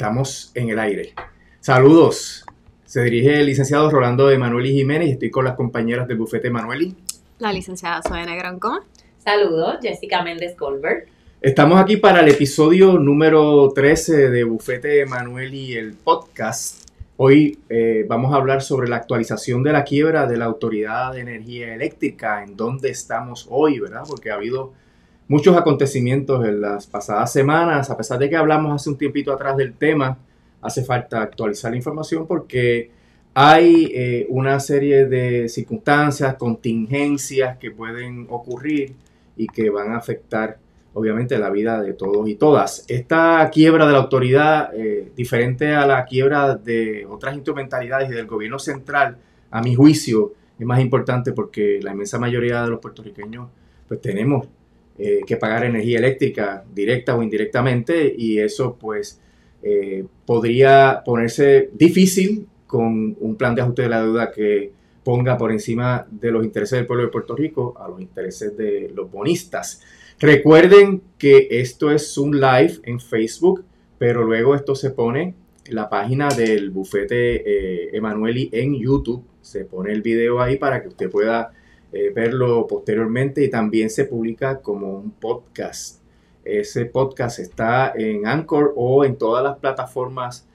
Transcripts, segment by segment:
Estamos en el aire. Saludos. Se dirige el licenciado Rolando Emanueli Jiménez y estoy con las compañeras del bufete Emanueli. La licenciada Soena Grancoma. Saludos, Jessica Méndez Goldberg. Estamos aquí para el episodio número 13 de Bufete Emanueli, el podcast. Hoy eh, vamos a hablar sobre la actualización de la quiebra de la Autoridad de Energía Eléctrica, en dónde estamos hoy, ¿verdad? Porque ha habido muchos acontecimientos en las pasadas semanas. A pesar de que hablamos hace un tiempito atrás del tema, hace falta actualizar la información porque hay eh, una serie de circunstancias, contingencias que pueden ocurrir y que van a afectar obviamente la vida de todos y todas. Esta quiebra de la autoridad, eh, diferente a la quiebra de otras instrumentalidades y del gobierno central, a mi juicio, es más importante porque la inmensa mayoría de los puertorriqueños pues tenemos eh, que pagar energía eléctrica directa o indirectamente y eso pues eh, podría ponerse difícil con un plan de ajuste de la deuda que ponga por encima de los intereses del pueblo de Puerto Rico a los intereses de los bonistas. Recuerden que esto es un live en Facebook, pero luego esto se pone en la página del bufete eh, Emanueli en YouTube. Se pone el video ahí para que usted pueda eh, verlo posteriormente y también se publica como un podcast. Ese podcast está en Anchor o en todas las plataformas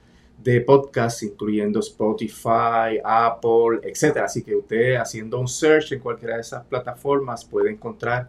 de podcast, incluyendo Spotify, Apple, etc. Así que usted haciendo un search en cualquiera de esas plataformas puede encontrar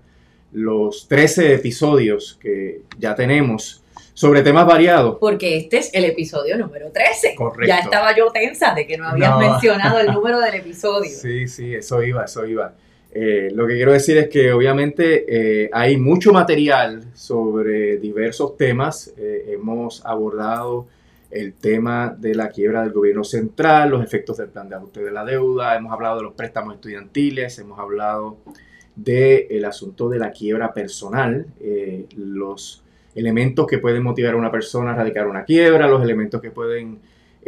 los 13 episodios que ya tenemos sobre temas variados. Porque este es el episodio número 13. Correcto. Ya estaba yo tensa de que no habías No. mencionado el número del episodio. Sí, sí, eso iba, eso iba. Eh, lo que quiero decir es que obviamente eh, hay mucho material sobre diversos temas. Eh, hemos abordado el tema de la quiebra del gobierno central, los efectos del plan de ajuste de la deuda, hemos hablado de los préstamos estudiantiles, hemos hablado del asunto de la quiebra personal, eh, los elementos que pueden motivar a una persona a radicar una quiebra, los elementos que pueden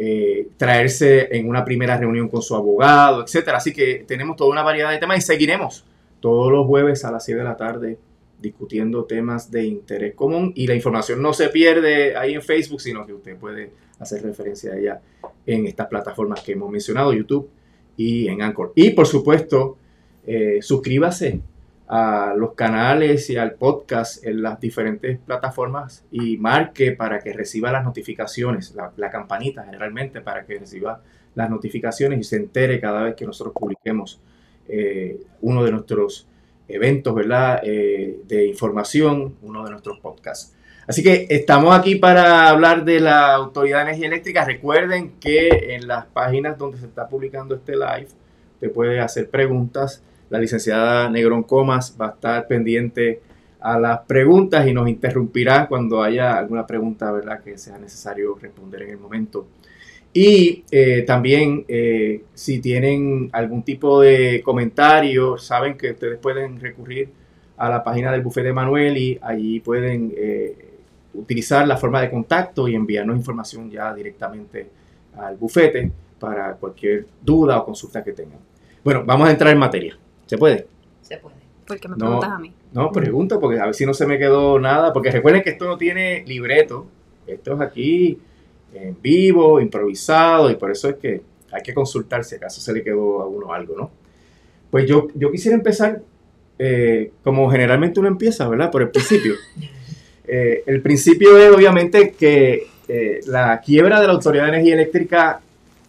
eh, traerse en una primera reunión con su abogado, etcétera. Así que tenemos toda una variedad de temas y seguiremos todos los jueves a las 7 de la tarde discutiendo temas de interés común y la información no se pierde ahí en Facebook, sino que usted puede hacer referencia a ella en estas plataformas que hemos mencionado, YouTube y en Anchor. Y por supuesto, eh, suscríbase a los canales y al podcast en las diferentes plataformas y marque para que reciba las notificaciones, la, campanita generalmente para que reciba las notificaciones y se entere cada vez que nosotros publiquemos eh, uno de nuestros eventos, ¿verdad? Eh, de información, uno de nuestros podcasts. Así que estamos aquí para hablar de la Autoridad de Energía Eléctrica. Recuerden que en las páginas donde se está publicando este live, te puede hacer preguntas. La licenciada Negrón Comas va a estar pendiente a las preguntas y nos interrumpirá cuando haya alguna pregunta, ¿verdad? Que sea necesario responder en el momento. Y eh, también, eh, si tienen algún tipo de comentario, saben que ustedes pueden recurrir a la página del bufete Manuel y allí pueden eh, utilizar la forma de contacto y enviarnos información ya directamente al bufete para cualquier duda o consulta que tengan. Bueno, vamos a entrar en materia. ¿Se puede? Se puede. ¿Por qué me No. preguntas a mí? No, pregunto porque a ver si no se me quedó nada. Porque recuerden que esto no tiene libreto. Esto es aquí en vivo, improvisado, y por eso es que hay que consultar si acaso se le quedó a uno algo, ¿no? Pues yo, yo quisiera empezar eh, como generalmente uno empieza, ¿verdad? Por el principio. Eh, el principio es obviamente que eh, la quiebra de la Autoridad de Energía Eléctrica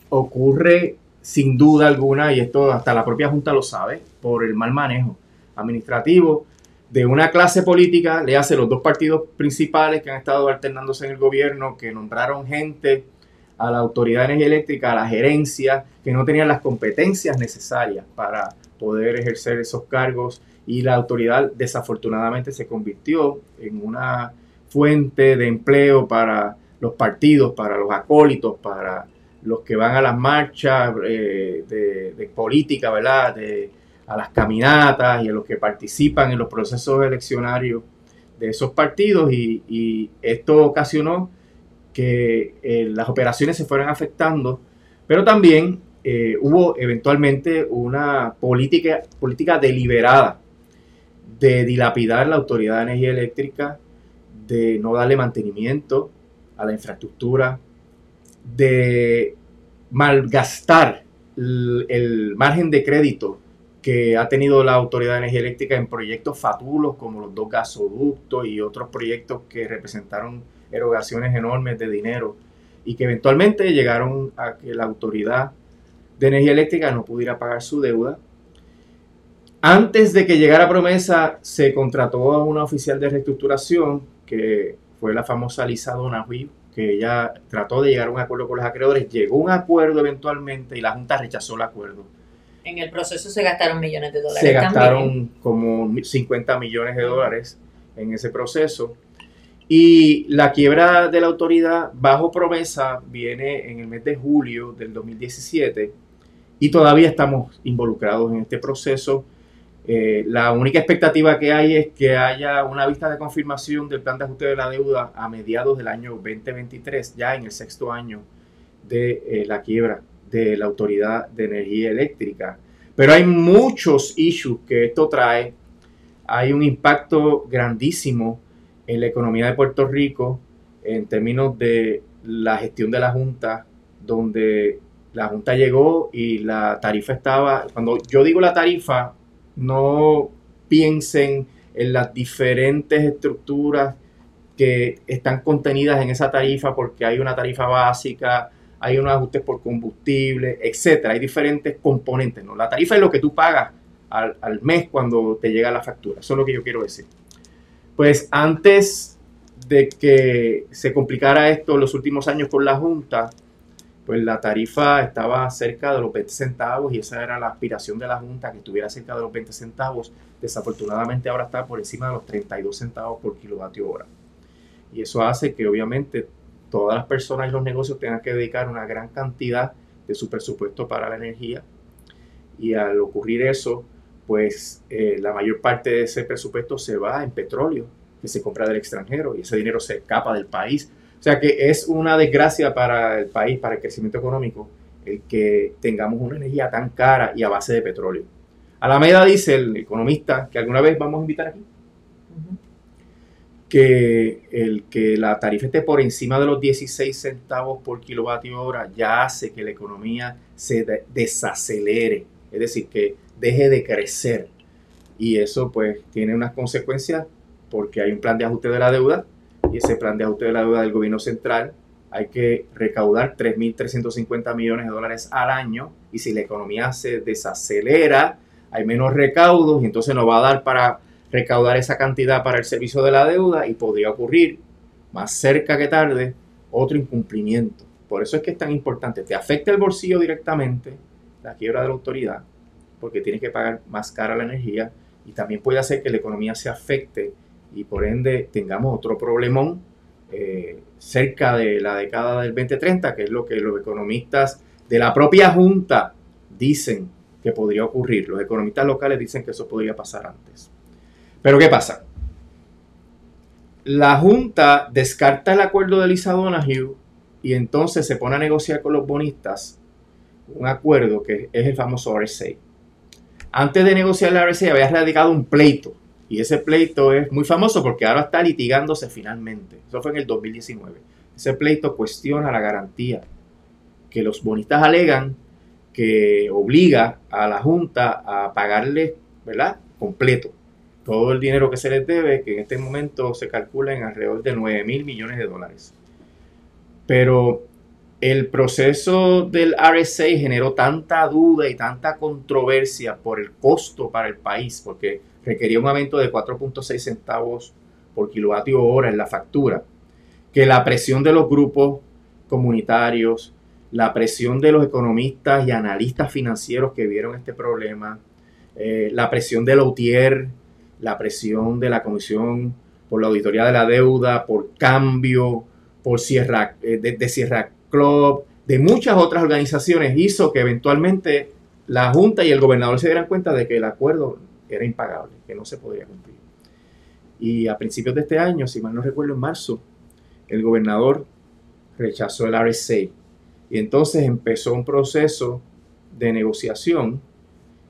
ocurre sin duda alguna, y esto hasta la propia Junta lo sabe, por el mal manejo administrativo de una clase política, le hace los dos partidos principales que han estado alternándose en el gobierno, que nombraron gente a la Autoridad de Energía Eléctrica, a la gerencia, que no tenían las competencias necesarias para poder ejercer esos cargos y la autoridad desafortunadamente se convirtió en una fuente de empleo para los partidos, para los acólitos, para los que van a las marchas eh, de, política, ¿verdad? De, a las caminatas y a los que participan en los procesos eleccionarios de esos partidos y, y esto ocasionó que eh, las operaciones se fueran afectando, pero también eh, hubo eventualmente una política, política deliberada de dilapidar la Autoridad de Energía Eléctrica, de no darle mantenimiento a la infraestructura de malgastar el, margen de crédito que ha tenido la Autoridad de Energía Eléctrica en proyectos fatulos como los dos gasoductos y otros proyectos que representaron erogaciones enormes de dinero y que eventualmente llegaron a que la Autoridad de Energía Eléctrica no pudiera pagar su deuda. Antes de que llegara promesa, se contrató a una oficial de reestructuración, que fue la famosa Lisa Donahue, que ella trató de llegar a un acuerdo con los acreedores, llegó a un acuerdo eventualmente y la Junta rechazó el acuerdo. En el proceso se gastaron millones de dólares. Se también. gastaron como 50 millones de dólares en ese proceso. Y la quiebra de la autoridad bajo promesa viene en el mes de julio del 2017 y todavía estamos involucrados en este proceso. Eh, la única expectativa que hay es que haya una vista de confirmación del plan de ajuste de la deuda a mediados del año 2023, ya en el sexto año de eh, la quiebra de la Autoridad de Energía Eléctrica. Pero hay muchos issues que esto trae. Hay un impacto grandísimo en la economía de Puerto Rico en términos de la gestión de la Junta, donde la Junta llegó y la tarifa estaba, cuando yo digo la tarifa, no piensen en las diferentes estructuras que están contenidas en esa tarifa, porque hay una tarifa básica, hay unos ajustes por combustible, etcétera. Hay diferentes componentes. ¿no? La tarifa es lo que tú pagas al, al, mes cuando te llega la factura. Eso es lo que yo quiero decir. Pues antes de que se complicara esto en los últimos años con la Junta, pues la tarifa estaba cerca de los 20 centavos y esa era la aspiración de la Junta, que estuviera cerca de los 20 centavos. Desafortunadamente ahora está por encima de los 32 centavos por kilovatio hora. Y eso hace que obviamente todas las personas y los negocios tengan que dedicar una gran cantidad de su presupuesto para la energía. Y al ocurrir eso, pues eh, la mayor parte de ese presupuesto se va en petróleo que se compra del extranjero y ese dinero se escapa del país. O sea que es una desgracia para el país, para el crecimiento económico, el que tengamos una energía tan cara y a base de petróleo. Alameda dice, el economista, que alguna vez vamos a invitar aquí, que el que la tarifa esté por encima de los 16 centavos por kilovatio hora ya hace que la economía se de desacelere, es decir, que deje de crecer. Y eso pues tiene unas consecuencias porque hay un plan de ajuste de la deuda y ese plan de ajuste de la deuda del gobierno central hay que recaudar 3.350 millones de dólares al año y si la economía se desacelera, hay menos recaudos y entonces no va a dar para recaudar esa cantidad para el servicio de la deuda y podría ocurrir más cerca que tarde otro incumplimiento. Por eso es que es tan importante. Te afecta el bolsillo directamente la quiebra de la autoridad porque tienes que pagar más cara la energía y también puede hacer que la economía se afecte y por ende tengamos otro problemón eh, cerca de la década del 2030, que es lo que los economistas de la propia Junta dicen que podría ocurrir. Los economistas locales dicen que eso podría pasar antes. Pero ¿qué pasa? La Junta descarta el acuerdo de Lisa Donahue y entonces se pone a negociar con los bonistas un acuerdo que es el famoso RSA. Antes de negociar el RSA había radicado un pleito y ese pleito es muy famoso porque ahora está litigándose finalmente. Eso fue en el 2019. Ese pleito cuestiona la garantía que los bonistas alegan que obliga a la Junta a pagarle, ¿verdad? Completo todo el dinero que se les debe, que en este momento se calcula en alrededor de 9 mil millones de dólares. Pero el proceso del RSA generó tanta duda y tanta controversia por el costo para el país, porque requería un aumento de 4.6 centavos por kilovatio hora en la factura, que la presión de los grupos comunitarios, la presión de los economistas y analistas financieros que vieron este problema, eh, la presión de la UTIER, la presión de la Comisión por la Auditoría de la Deuda, por Cambio, por Sierra, de, de, Sierra Club, de muchas otras organizaciones, hizo que eventualmente la Junta y el gobernador se dieran cuenta de que el acuerdo era impagable, que no se podía cumplir. Y a principios de este año, si mal no recuerdo, en marzo, el gobernador rechazó el RSA. Y entonces empezó un proceso de negociación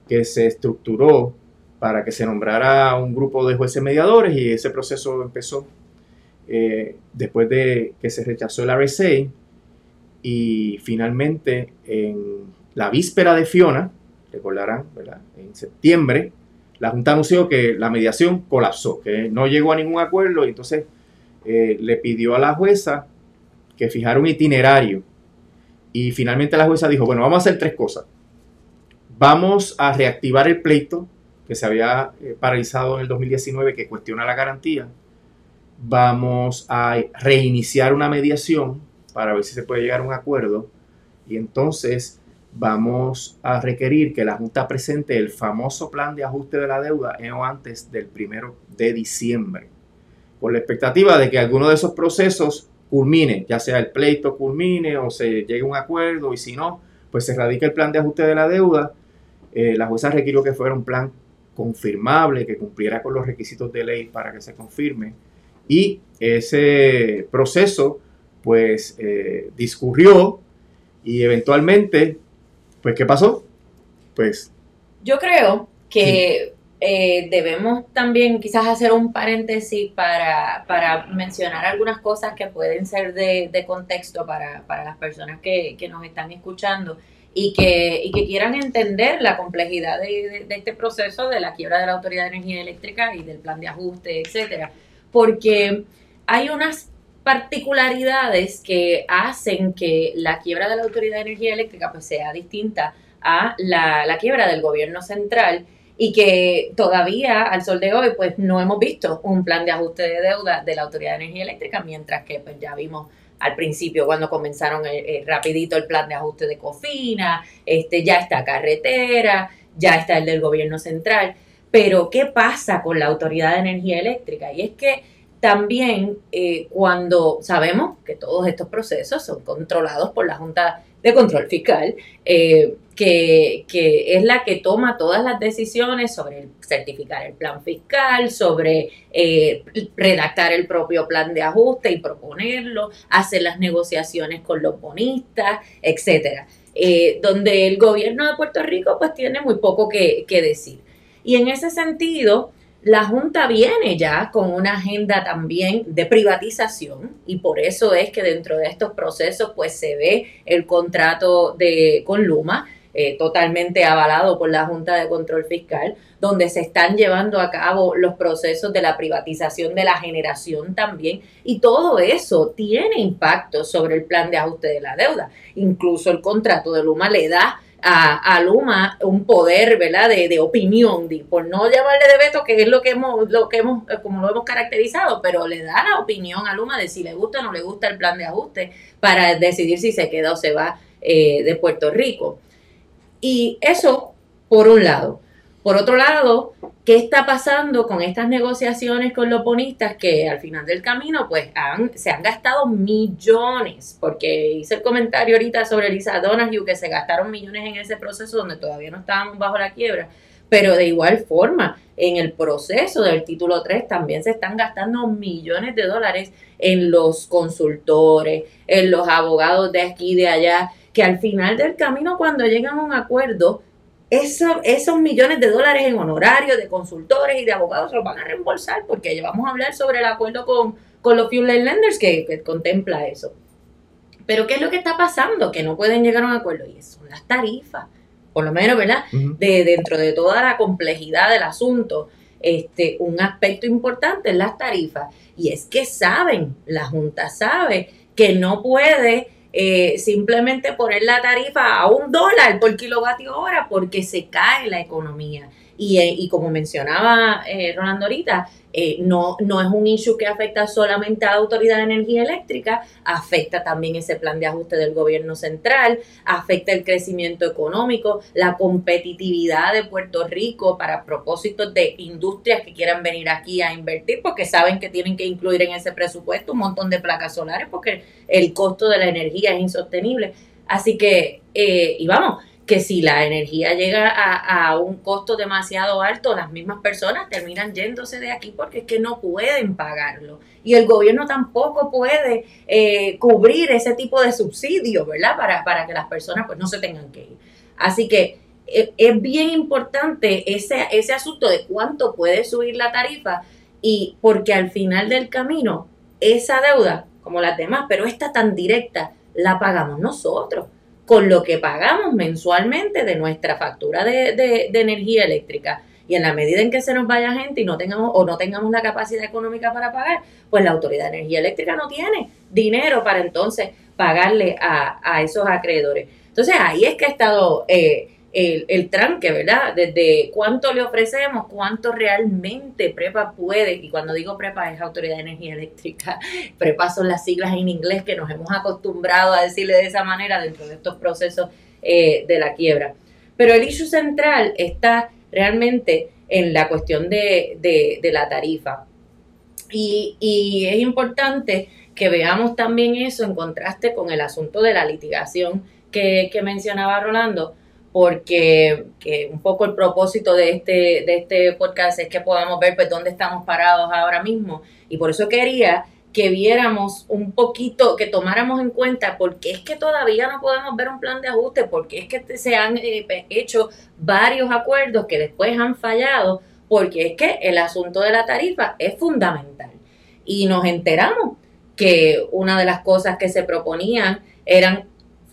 que se estructuró para que se nombrara un grupo de jueces mediadores y ese proceso empezó eh, después de que se rechazó el RSA y finalmente en la víspera de Fiona, recordarán, ¿verdad? en septiembre, la Junta anunció que la mediación colapsó, que no llegó a ningún acuerdo y entonces eh, le pidió a la jueza que fijara un itinerario. Y finalmente la jueza dijo, bueno, vamos a hacer tres cosas. Vamos a reactivar el pleito que se había eh, paralizado en el 2019 que cuestiona la garantía. Vamos a reiniciar una mediación para ver si se puede llegar a un acuerdo. Y entonces vamos a requerir que la Junta presente el famoso plan de ajuste de la deuda antes del primero de diciembre, con la expectativa de que alguno de esos procesos culmine, ya sea el pleito culmine o se llegue a un acuerdo y si no, pues se radica el plan de ajuste de la deuda. Eh, la jueza requirió que fuera un plan confirmable, que cumpliera con los requisitos de ley para que se confirme. Y ese proceso, pues, eh, discurrió y eventualmente pues, ¿qué pasó? Pues... Yo creo que eh, debemos también quizás hacer un paréntesis para, para mencionar algunas cosas que pueden ser de, contexto para, las personas que, nos están escuchando y que, y que quieran entender la complejidad de, de, este proceso de la quiebra de la Autoridad de Energía Eléctrica y del plan de ajuste, etcétera. Porque hay unas particularidades que hacen que la quiebra de la Autoridad de Energía Eléctrica pues, sea distinta a la, quiebra del gobierno central y que todavía al sol de hoy pues no hemos visto un plan de ajuste de deuda de la Autoridad de Energía Eléctrica, mientras que pues ya vimos al principio cuando comenzaron el, eh, eh, rapidito el plan de ajuste de Cofina, este ya está carretera, ya está el del gobierno central, pero ¿qué pasa con la Autoridad de Energía Eléctrica? Y es que también eh, cuando sabemos que todos estos procesos son controlados por la Junta de Control Fiscal, eh, que, es la que toma todas las decisiones sobre certificar el plan fiscal, sobre eh, redactar el propio plan de ajuste y proponerlo, hacer las negociaciones con los bonistas, etcétera. donde el gobierno de Puerto Rico pues tiene muy poco que, que decir. Y en ese sentido, la Junta viene ya con una agenda también de privatización y por eso es que dentro de estos procesos pues se ve el contrato de con Luma eh, totalmente avalado por la Junta de Control Fiscal, donde se están llevando a cabo los procesos de la privatización de la generación también, y todo eso tiene impacto sobre el plan de ajuste de la deuda. Incluso el contrato de Luma le da a, Luma un poder, ¿verdad?, de, de, opinión, por no llamarle de veto, que es lo que hemos, lo que hemos, eh, como lo hemos caracterizado, pero le da la opinión a Luma de si le gusta o no le gusta el plan de ajuste para decidir si se queda o se va eh, de Puerto Rico. Y eso, por un lado. Por otro lado, ¿qué está pasando con estas negociaciones con los bonistas que al final del camino pues han, se han gastado millones? Porque hice el comentario ahorita sobre Elisa Donahue que se gastaron millones en ese proceso donde todavía no estábamos bajo la quiebra. Pero de igual forma, en el proceso del título 3 también se están gastando millones de dólares en los consultores, en los abogados de aquí y de allá, que al final del camino cuando llegan a un acuerdo eso, esos millones de dólares en honorarios de consultores y de abogados se los van a reembolsar porque ya vamos a hablar sobre el acuerdo con, con los fuel lenders que, contempla eso. Pero ¿qué es lo que está pasando? Que no pueden llegar a un acuerdo y son las tarifas, por lo menos, ¿verdad? De dentro de toda la complejidad del asunto, este, un aspecto importante es las tarifas y es que saben, la Junta sabe que no puede eh, simplemente poner la tarifa a un dólar por kilovatio hora porque se cae la economía. Y, y como mencionaba eh, Rolando ahorita, eh, no, no es un issue que afecta solamente a la Autoridad de Energía Eléctrica, afecta también ese plan de ajuste del gobierno central, afecta el crecimiento económico, la competitividad de Puerto Rico para propósitos de industrias que quieran venir aquí a invertir, porque saben que tienen que incluir en ese presupuesto un montón de placas solares, porque el costo de la energía es insostenible. Así que, eh, y vamos, que si la energía llega a, un costo demasiado alto, las mismas personas terminan yéndose de aquí porque es que no pueden pagarlo. Y el gobierno tampoco puede eh, cubrir ese tipo de subsidios, ¿verdad? Para, para que las personas pues no se tengan que ir. Así que eh, es bien importante ese, ese asunto de cuánto puede subir la tarifa y porque al final del camino esa deuda, como las demás, pero esta tan directa, la pagamos nosotros, con lo que pagamos mensualmente de nuestra factura de, de energía eléctrica. Y en la medida en que se nos vaya gente y no tengamos o no tengamos la capacidad económica para pagar, pues la Autoridad de Energía Eléctrica no tiene dinero para entonces pagarle a, a esos acreedores. Entonces ahí es que ha estado eh, el, el, tranque, ¿verdad? Desde cuánto le ofrecemos, cuánto realmente PREPA puede, y cuando digo PREPA es Autoridad de Energía Eléctrica, PREPA son las siglas en inglés que nos hemos acostumbrado a decirle de esa manera dentro de estos procesos eh, de la quiebra. Pero el issue central está realmente en la cuestión de, de, la tarifa. Y, y, es importante que veamos también eso en contraste con el asunto de la litigación que, que mencionaba Rolando, porque que un poco el propósito de este, de este podcast es que podamos ver pues dónde estamos parados ahora mismo. Y por eso quería que viéramos un poquito, que tomáramos en cuenta por qué es que todavía no podemos ver un plan de ajuste, porque es que se han eh, hecho varios acuerdos que después han fallado, porque es que el asunto de la tarifa es fundamental. Y nos enteramos que una de las cosas que se proponían eran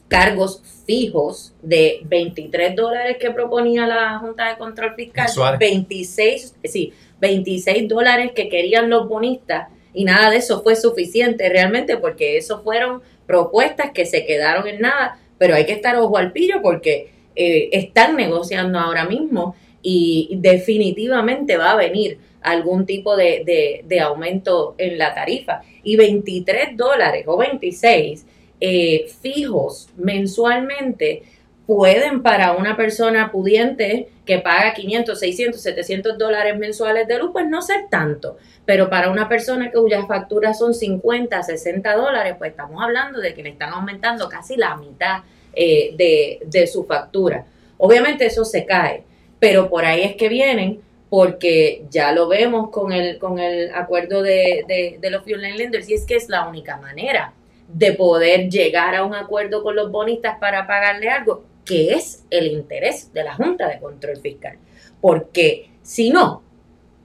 cargos fijos de 23 dólares que proponía la Junta de Control Fiscal, 26, sí, 26 dólares que querían los bonistas y nada de eso fue suficiente realmente porque eso fueron propuestas que se quedaron en nada, pero hay que estar ojo al pillo porque eh, están negociando ahora mismo y definitivamente va a venir algún tipo de, de, aumento en la tarifa. Y 23 dólares o 26 eh, fijos mensualmente pueden para una persona pudiente que paga 500, 600, 700 dólares mensuales de luz, pues no ser tanto. Pero para una persona cuyas facturas son 50, 60 dólares, pues estamos hablando de que le están aumentando casi la mitad eh, de, de su factura. Obviamente eso se cae, pero por ahí es que vienen porque ya lo vemos con el, con el acuerdo de, de, los fuel lenders y es que es la única manera de poder llegar a un acuerdo con los bonistas para pagarle algo que es el interés de la Junta de Control Fiscal. Porque si no,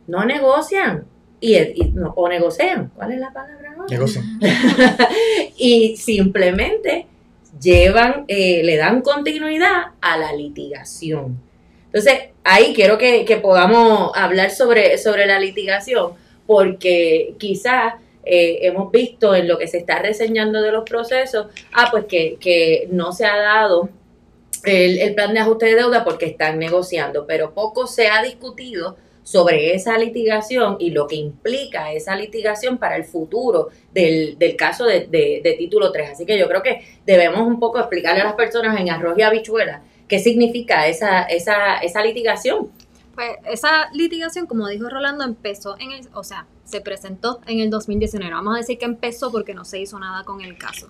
no negocian y, o negocian. ¿Cuál es la palabra? Negocian. y simplemente llevan, eh, le dan continuidad a la litigación. Entonces, ahí quiero que, podamos hablar sobre, sobre la litigación, porque quizás eh, hemos visto en lo que se está reseñando de los procesos, ah, pues que, que no se ha dado el, plan de ajuste de deuda porque están negociando, pero poco se ha discutido sobre esa litigación y lo que implica esa litigación para el futuro del, del caso de, de, título 3. Así que yo creo que debemos un poco explicarle a las personas en arroz y habichuela qué significa esa, esa, esa litigación. Pues esa litigación, como dijo Rolando, empezó en el, o sea, se presentó en el 2019. Vamos a decir que empezó porque no se hizo nada con el caso.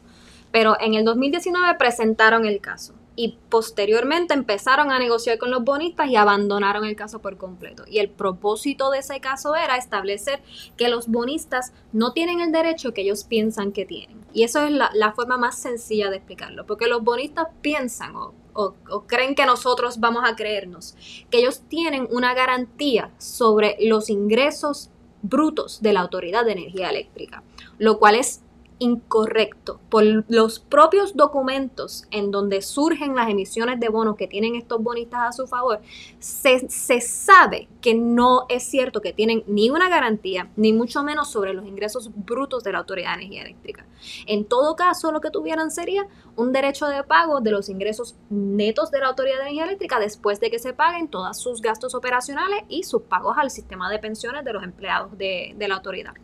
Pero en el 2019 presentaron el caso y posteriormente empezaron a negociar con los bonistas y abandonaron el caso por completo. Y el propósito de ese caso era establecer que los bonistas no tienen el derecho que ellos piensan que tienen. Y eso es la, forma más sencilla de explicarlo, porque los bonistas piensan o, o creen que nosotros vamos a creernos que ellos tienen una garantía sobre los ingresos brutos de la Autoridad de Energía Eléctrica, lo cual es incorrecto por los propios documentos en donde surgen las emisiones de bonos que tienen estos bonistas a su favor, se, se, sabe que no es cierto que tienen ni una garantía, ni mucho menos sobre los ingresos brutos de la Autoridad de Energía Eléctrica. En todo caso, lo que tuvieran sería un derecho de pago de los ingresos netos de la Autoridad de Energía Eléctrica después de que se paguen todos sus gastos operacionales y sus pagos al sistema de pensiones de los empleados de, de la autoridad.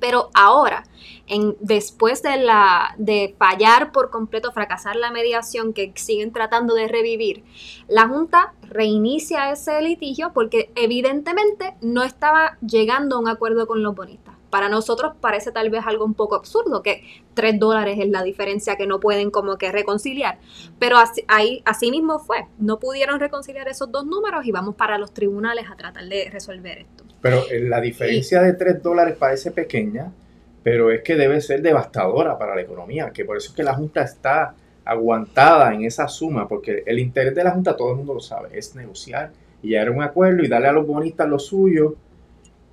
Pero ahora, después de, la, de fallar por completo, fracasar la mediación que siguen tratando de revivir, la Junta reinicia ese litigio porque evidentemente no estaba llegando a un acuerdo con los bonistas. Para nosotros parece tal vez algo un poco absurdo, que tres dólares es la diferencia que no pueden como que reconciliar. Pero así, ahí, así mismo fue. No pudieron reconciliar esos dos números y vamos para los tribunales a tratar de resolver esto. Pero eh, la diferencia de 3 dólares parece pequeña, pero es que debe ser devastadora para la economía, que por eso es que la Junta está aguantada en esa suma, porque el interés de la Junta, todo el mundo lo sabe, es negociar y llegar a un acuerdo y darle a los bonistas lo suyo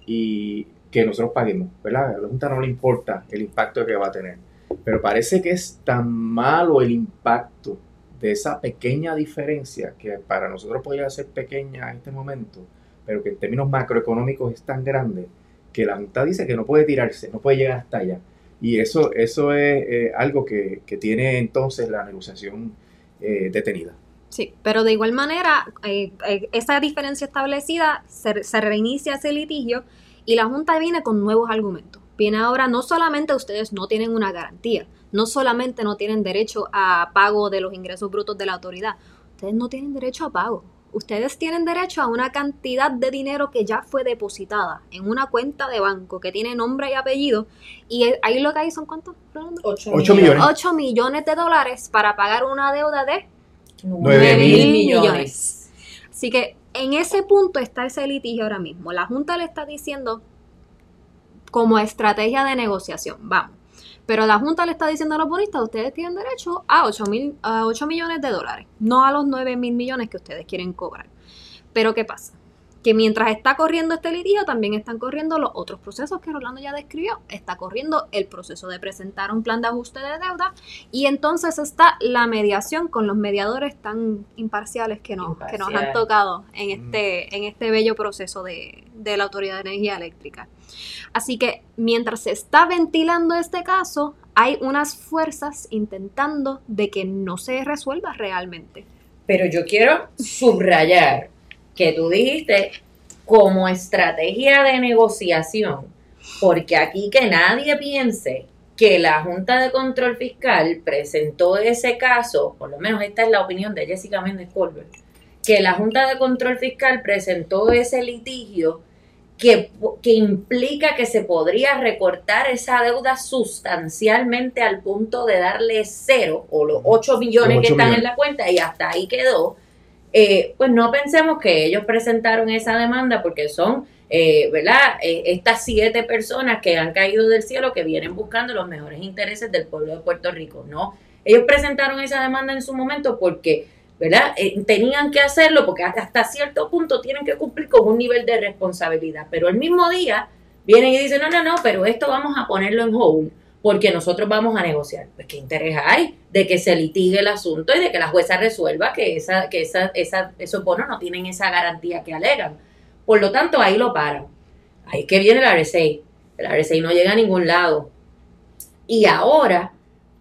y que nosotros paguemos, ¿verdad? A la Junta no le importa el impacto que va a tener. Pero parece que es tan malo el impacto de esa pequeña diferencia que para nosotros podría ser pequeña en este momento, pero que en términos macroeconómicos es tan grande que la Junta dice que no puede tirarse, no puede llegar hasta allá. Y eso, eso es eh, algo que, tiene entonces la negociación eh, detenida. Sí, pero de igual manera, eh, esa diferencia establecida, se, se reinicia ese litigio y la Junta viene con nuevos argumentos. Viene ahora, no solamente ustedes no tienen una garantía, no solamente no tienen derecho a pago de los ingresos brutos de la autoridad, ustedes no tienen derecho a pago. Ustedes tienen derecho a una cantidad de dinero que ya fue depositada en una cuenta de banco que tiene nombre y apellido. Y ahí lo que hay son cuántos? 8 millones. 8 millones de dólares para pagar una deuda de 9 mil millones. Así que en ese punto está ese litigio ahora mismo. La Junta le está diciendo como estrategia de negociación, vamos pero la Junta le está diciendo a los bonistas, ustedes tienen derecho a 8, mil, a 8 millones de dólares, no a los 9 mil millones que ustedes quieren cobrar. Pero ¿qué pasa? Que mientras está corriendo este litigio, también están corriendo los otros procesos que Rolando ya describió. Está corriendo el proceso de presentar un plan de ajuste de deuda y entonces está la mediación con los mediadores tan imparciales que nos, que nos han tocado en este, en este bello proceso de, de la Autoridad de Energía Eléctrica. Así que mientras se está ventilando este caso, hay unas fuerzas intentando de que no se resuelva realmente. Pero yo quiero subrayar que tú dijiste como estrategia de negociación, porque aquí que nadie piense que la Junta de Control Fiscal presentó ese caso, por lo menos esta es la opinión de Jessica Méndez Colbert, que la Junta de Control Fiscal presentó ese litigio que, implica que se podría recortar esa deuda sustancialmente al punto de darle cero o los 8 millones que están en la cuenta y hasta ahí quedó, eh, pues no pensemos que ellos presentaron esa demanda porque son, eh, ¿verdad? Eh, estas siete personas que han caído del cielo que vienen buscando los mejores intereses del pueblo de Puerto Rico, ¿no? Ellos presentaron esa demanda en su momento porque ¿verdad? Eh, tenían que hacerlo porque hasta cierto punto tienen que cumplir con un nivel de responsabilidad, pero el mismo día vienen y dicen, no, no, no, pero esto vamos a ponerlo en hold porque nosotros vamos a negociar. Pues qué interés hay de que se litigue el asunto y de que la jueza resuelva que, esa, que esos bonos no tienen esa garantía que alegan. Por lo tanto, ahí lo paran. Ahí que viene la RSA. El RSA no llega a ningún lado. Y ahora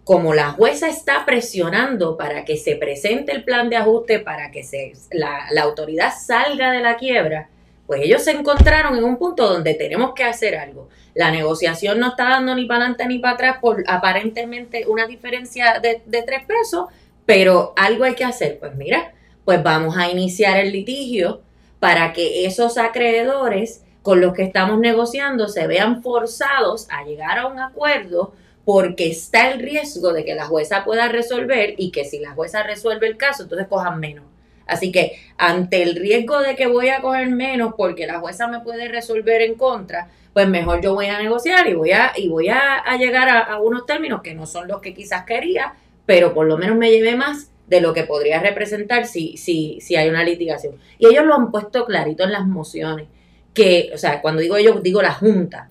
como la jueza está presionando para que se presente el plan de ajuste, para que se, la, autoridad salga de la quiebra, pues ellos se encontraron en un punto donde tenemos que hacer algo. La negociación no está dando ni para adelante ni para atrás por aparentemente una diferencia de, de tres pesos, pero algo hay que hacer. Pues mira, pues vamos a iniciar el litigio para que esos acreedores con los que estamos negociando se vean forzados a llegar a un acuerdo porque está el riesgo de que la jueza pueda resolver y que si la jueza resuelve el caso, entonces cojan menos. Así que ante el riesgo de que voy a coger menos porque la jueza me puede resolver en contra, pues mejor yo voy a negociar y voy a, y voy a, llegar a, unos términos que no son los que quizás quería, pero por lo menos me llevé más de lo que podría representar si, si, si hay una litigación. Y ellos lo han puesto clarito en las mociones, que, o sea, cuando digo ellos, digo la Junta,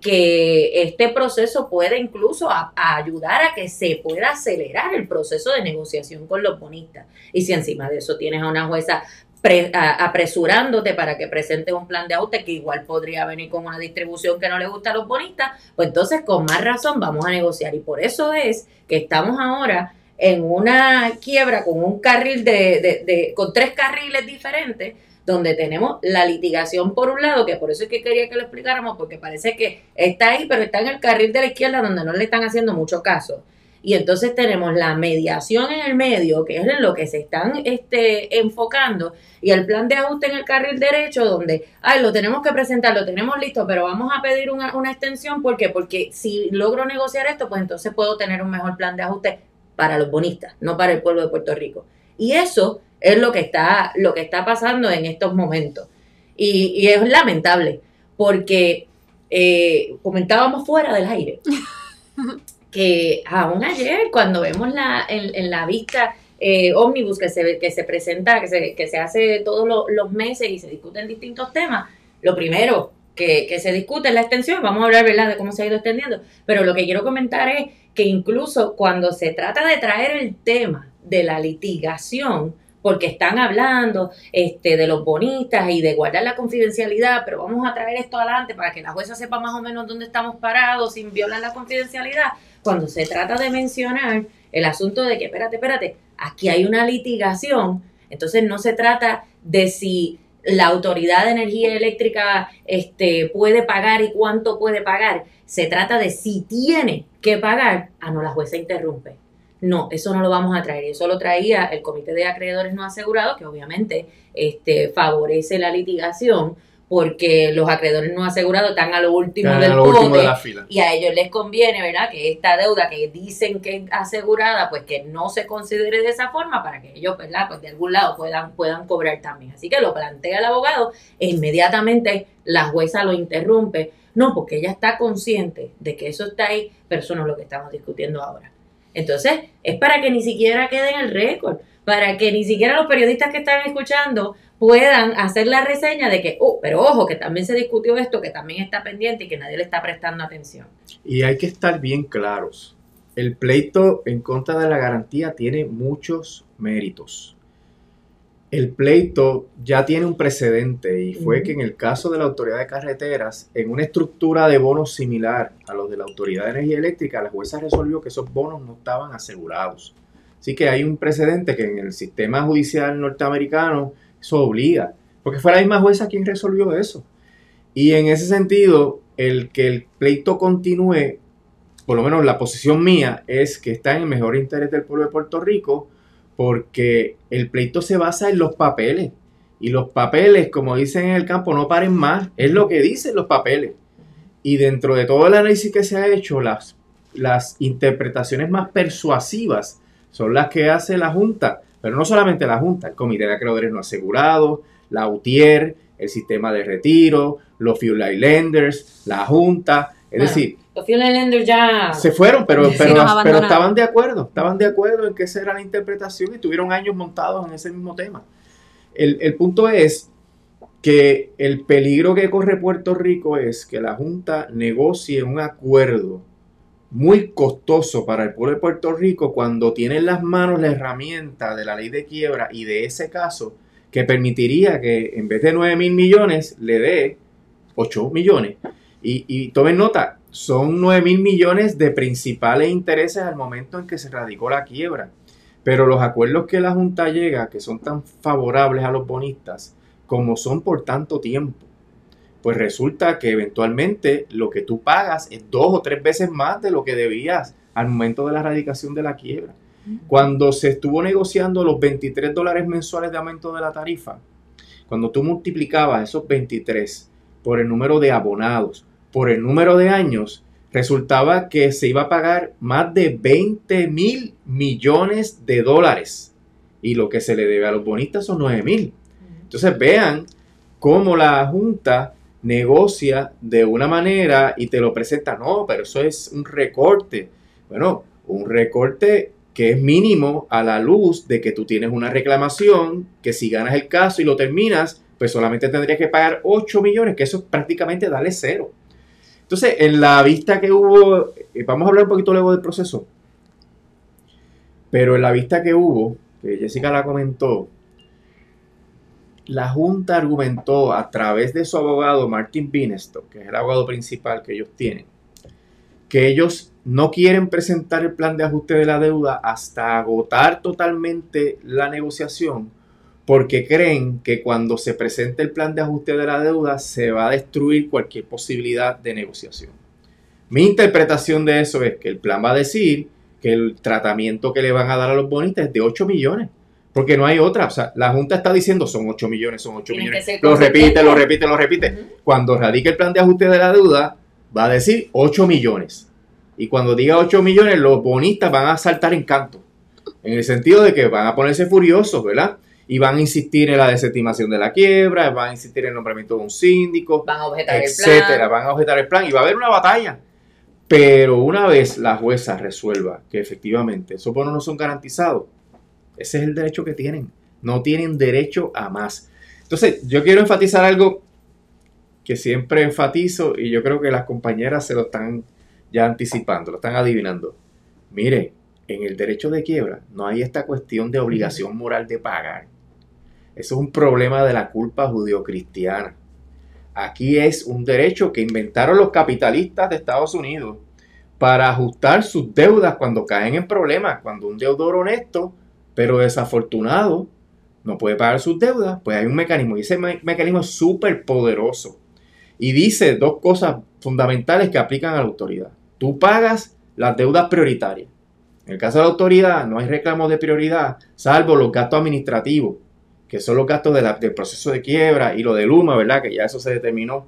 que, este proceso puede incluso ayudar a que se pueda acelerar el proceso de negociación con los bonistas. Y si encima de eso tienes a una jueza apresurándote para que presente un plan de ajuste que igual podría venir con una distribución que no le gusta a los bonistas, pues entonces con más razón vamos a negociar. Y por eso es que estamos ahora en una quiebra con un carril de, de con tres carriles diferentes donde tenemos la litigación por un lado, que por eso es que quería que lo explicáramos, porque parece que está ahí, pero está en el carril de la izquierda donde no le están haciendo mucho caso. Y entonces tenemos la mediación en el medio, que es en lo que se están este, enfocando, y el plan de ajuste en el carril derecho, donde, ay, lo tenemos que presentar, lo tenemos listo, pero vamos a pedir una, una extensión, ¿por qué? Porque si logro negociar esto, pues entonces puedo tener un mejor plan de ajuste para los bonistas, no para el pueblo de Puerto Rico. Y eso es lo que está, lo que está pasando en estos momentos. Y, es lamentable, porque eh, comentábamos fuera del aire que aún ayer, cuando vemos la, en, la vista eh, ómnibus que se, que se presenta, que se, que se hace todos los meses y se discuten distintos temas, lo primero que, que se discute la extensión, vamos a hablar, ¿verdad?, de cómo se ha ido extendiendo, pero lo que quiero comentar es que incluso cuando se trata de traer el tema de la litigación, porque están hablando este, de los bonistas y de guardar la confidencialidad, pero vamos a traer esto adelante para que la jueza sepa más o menos dónde estamos parados sin violar la confidencialidad. Cuando se trata de mencionar el asunto de que, espérate, espérate, aquí hay una litigación, entonces no se trata de si la autoridad de energía eléctrica este, puede pagar y cuánto puede pagar, se trata de si tiene que pagar, ah, no, la jueza interrumpe no, eso no lo vamos a traer. Eso lo traía el Comité de Acreedores No Asegurados, que obviamente este, favorece la litigación porque los acreedores no asegurados están a lo último del pote y a ellos les conviene, ¿verdad? Que esta deuda que dicen que es asegurada, pues que no se considere de esa forma para que ellos, ¿verdad? Pues de algún lado puedan, puedan cobrar también. Así que lo plantea el abogado e inmediatamente la jueza lo interrumpe. No, porque ella está consciente de que eso está ahí, pero eso no es lo que estamos discutiendo ahora. Entonces, es para que ni siquiera quede en el récord, para que ni siquiera los periodistas que están escuchando puedan hacer la reseña de que, oh, pero ojo, que también se discutió esto, que también está pendiente y que nadie le está prestando atención. Y hay que estar bien claros. El pleito en contra de la garantía tiene muchos méritos el pleito ya tiene un precedente y fue que en el caso de la Autoridad de Carreteras, en una estructura de bonos similar a los de la Autoridad de Energía Eléctrica, la jueza resolvió que esos bonos no estaban asegurados. Así que hay un precedente que en el sistema judicial norteamericano eso obliga, porque fue la misma jueza quien resolvió eso. Y en ese sentido, el que el pleito continúe, por lo menos la posición mía, es que está en el mejor interés del pueblo de Puerto Rico, porque el pleito se basa en los papeles. Y los papeles, como dicen en el campo, no paren más. Es lo que dicen los papeles. Y dentro de todo el análisis que se ha hecho, las, interpretaciones más persuasivas son las que hace la Junta. Pero no solamente la Junta, el Comité de Acreedores No Asegurados, la UTIER, el sistema de retiro, los Fuel Islanders, la Junta. Es decir, los ya... Se fueron, pero, pero, pero, estaban de acuerdo, estaban de acuerdo en que esa era la interpretación y tuvieron años montados en ese mismo tema. El, el punto es que el peligro que corre Puerto Rico es que la Junta negocie un acuerdo muy costoso para el pueblo de Puerto Rico cuando tiene en las manos la herramienta de la ley de quiebra y de ese caso que permitiría que en vez de 9 mil millones le dé 8 millones. Y, y tomen nota, son 9 mil millones de principales intereses al momento en que se radicó la quiebra. Pero los acuerdos que la Junta llega, que son tan favorables a los bonistas, como son por tanto tiempo, pues resulta que eventualmente lo que tú pagas es dos o tres veces más de lo que debías al momento de la radicación de la quiebra. Cuando se estuvo negociando los 23 dólares mensuales de aumento de la tarifa, cuando tú multiplicabas esos 23 por el número de abonados, por el número de años, resultaba que se iba a pagar más de 20 mil millones de dólares. Y lo que se le debe a los bonistas son 9 mil. Entonces vean cómo la Junta negocia de una manera y te lo presenta, no, pero eso es un recorte. Bueno, un recorte que es mínimo a la luz de que tú tienes una reclamación, que si ganas el caso y lo terminas, pues solamente tendrías que pagar 8 millones, que eso es prácticamente darle cero. Entonces, en la vista que hubo, eh, vamos a hablar un poquito luego del proceso, pero en la vista que hubo, que Jessica la comentó, la Junta argumentó a través de su abogado Martin Binestock, que es el abogado principal que ellos tienen, que ellos no quieren presentar el plan de ajuste de la deuda hasta agotar totalmente la negociación porque creen que cuando se presente el plan de ajuste de la deuda se va a destruir cualquier posibilidad de negociación. Mi interpretación de eso es que el plan va a decir que el tratamiento que le van a dar a los bonistas es de 8 millones, porque no hay otra. O sea, la Junta está diciendo son 8 millones, son 8 millones. Lo repite, lo repite, lo repite. Cuando radique el plan de ajuste de la deuda, va a decir 8 millones. Y cuando diga 8 millones, los bonistas van a saltar en canto. En el sentido de que van a ponerse furiosos, ¿verdad? Y van a insistir en la desestimación de la quiebra, van a insistir en el nombramiento de un síndico, van a objetar etcétera, el plan. van a objetar el plan y va a haber una batalla. Pero una vez la jueza resuelva que efectivamente esos bonos no son garantizados, ese es el derecho que tienen. No tienen derecho a más. Entonces, yo quiero enfatizar algo que siempre enfatizo y yo creo que las compañeras se lo están ya anticipando, lo están adivinando. Mire, en el derecho de quiebra no hay esta cuestión de obligación moral de pagar. Eso es un problema de la culpa judio-cristiana. Aquí es un derecho que inventaron los capitalistas de Estados Unidos para ajustar sus deudas cuando caen en problemas. Cuando un deudor honesto, pero desafortunado, no puede pagar sus deudas, pues hay un mecanismo y ese mecanismo es súper poderoso. Y dice dos cosas fundamentales que aplican a la autoridad. Tú pagas las deudas prioritarias. En el caso de la autoridad no hay reclamos de prioridad, salvo los gastos administrativos, que son los gastos del proceso de quiebra y lo de Luma, ¿verdad? Que ya eso se determinó.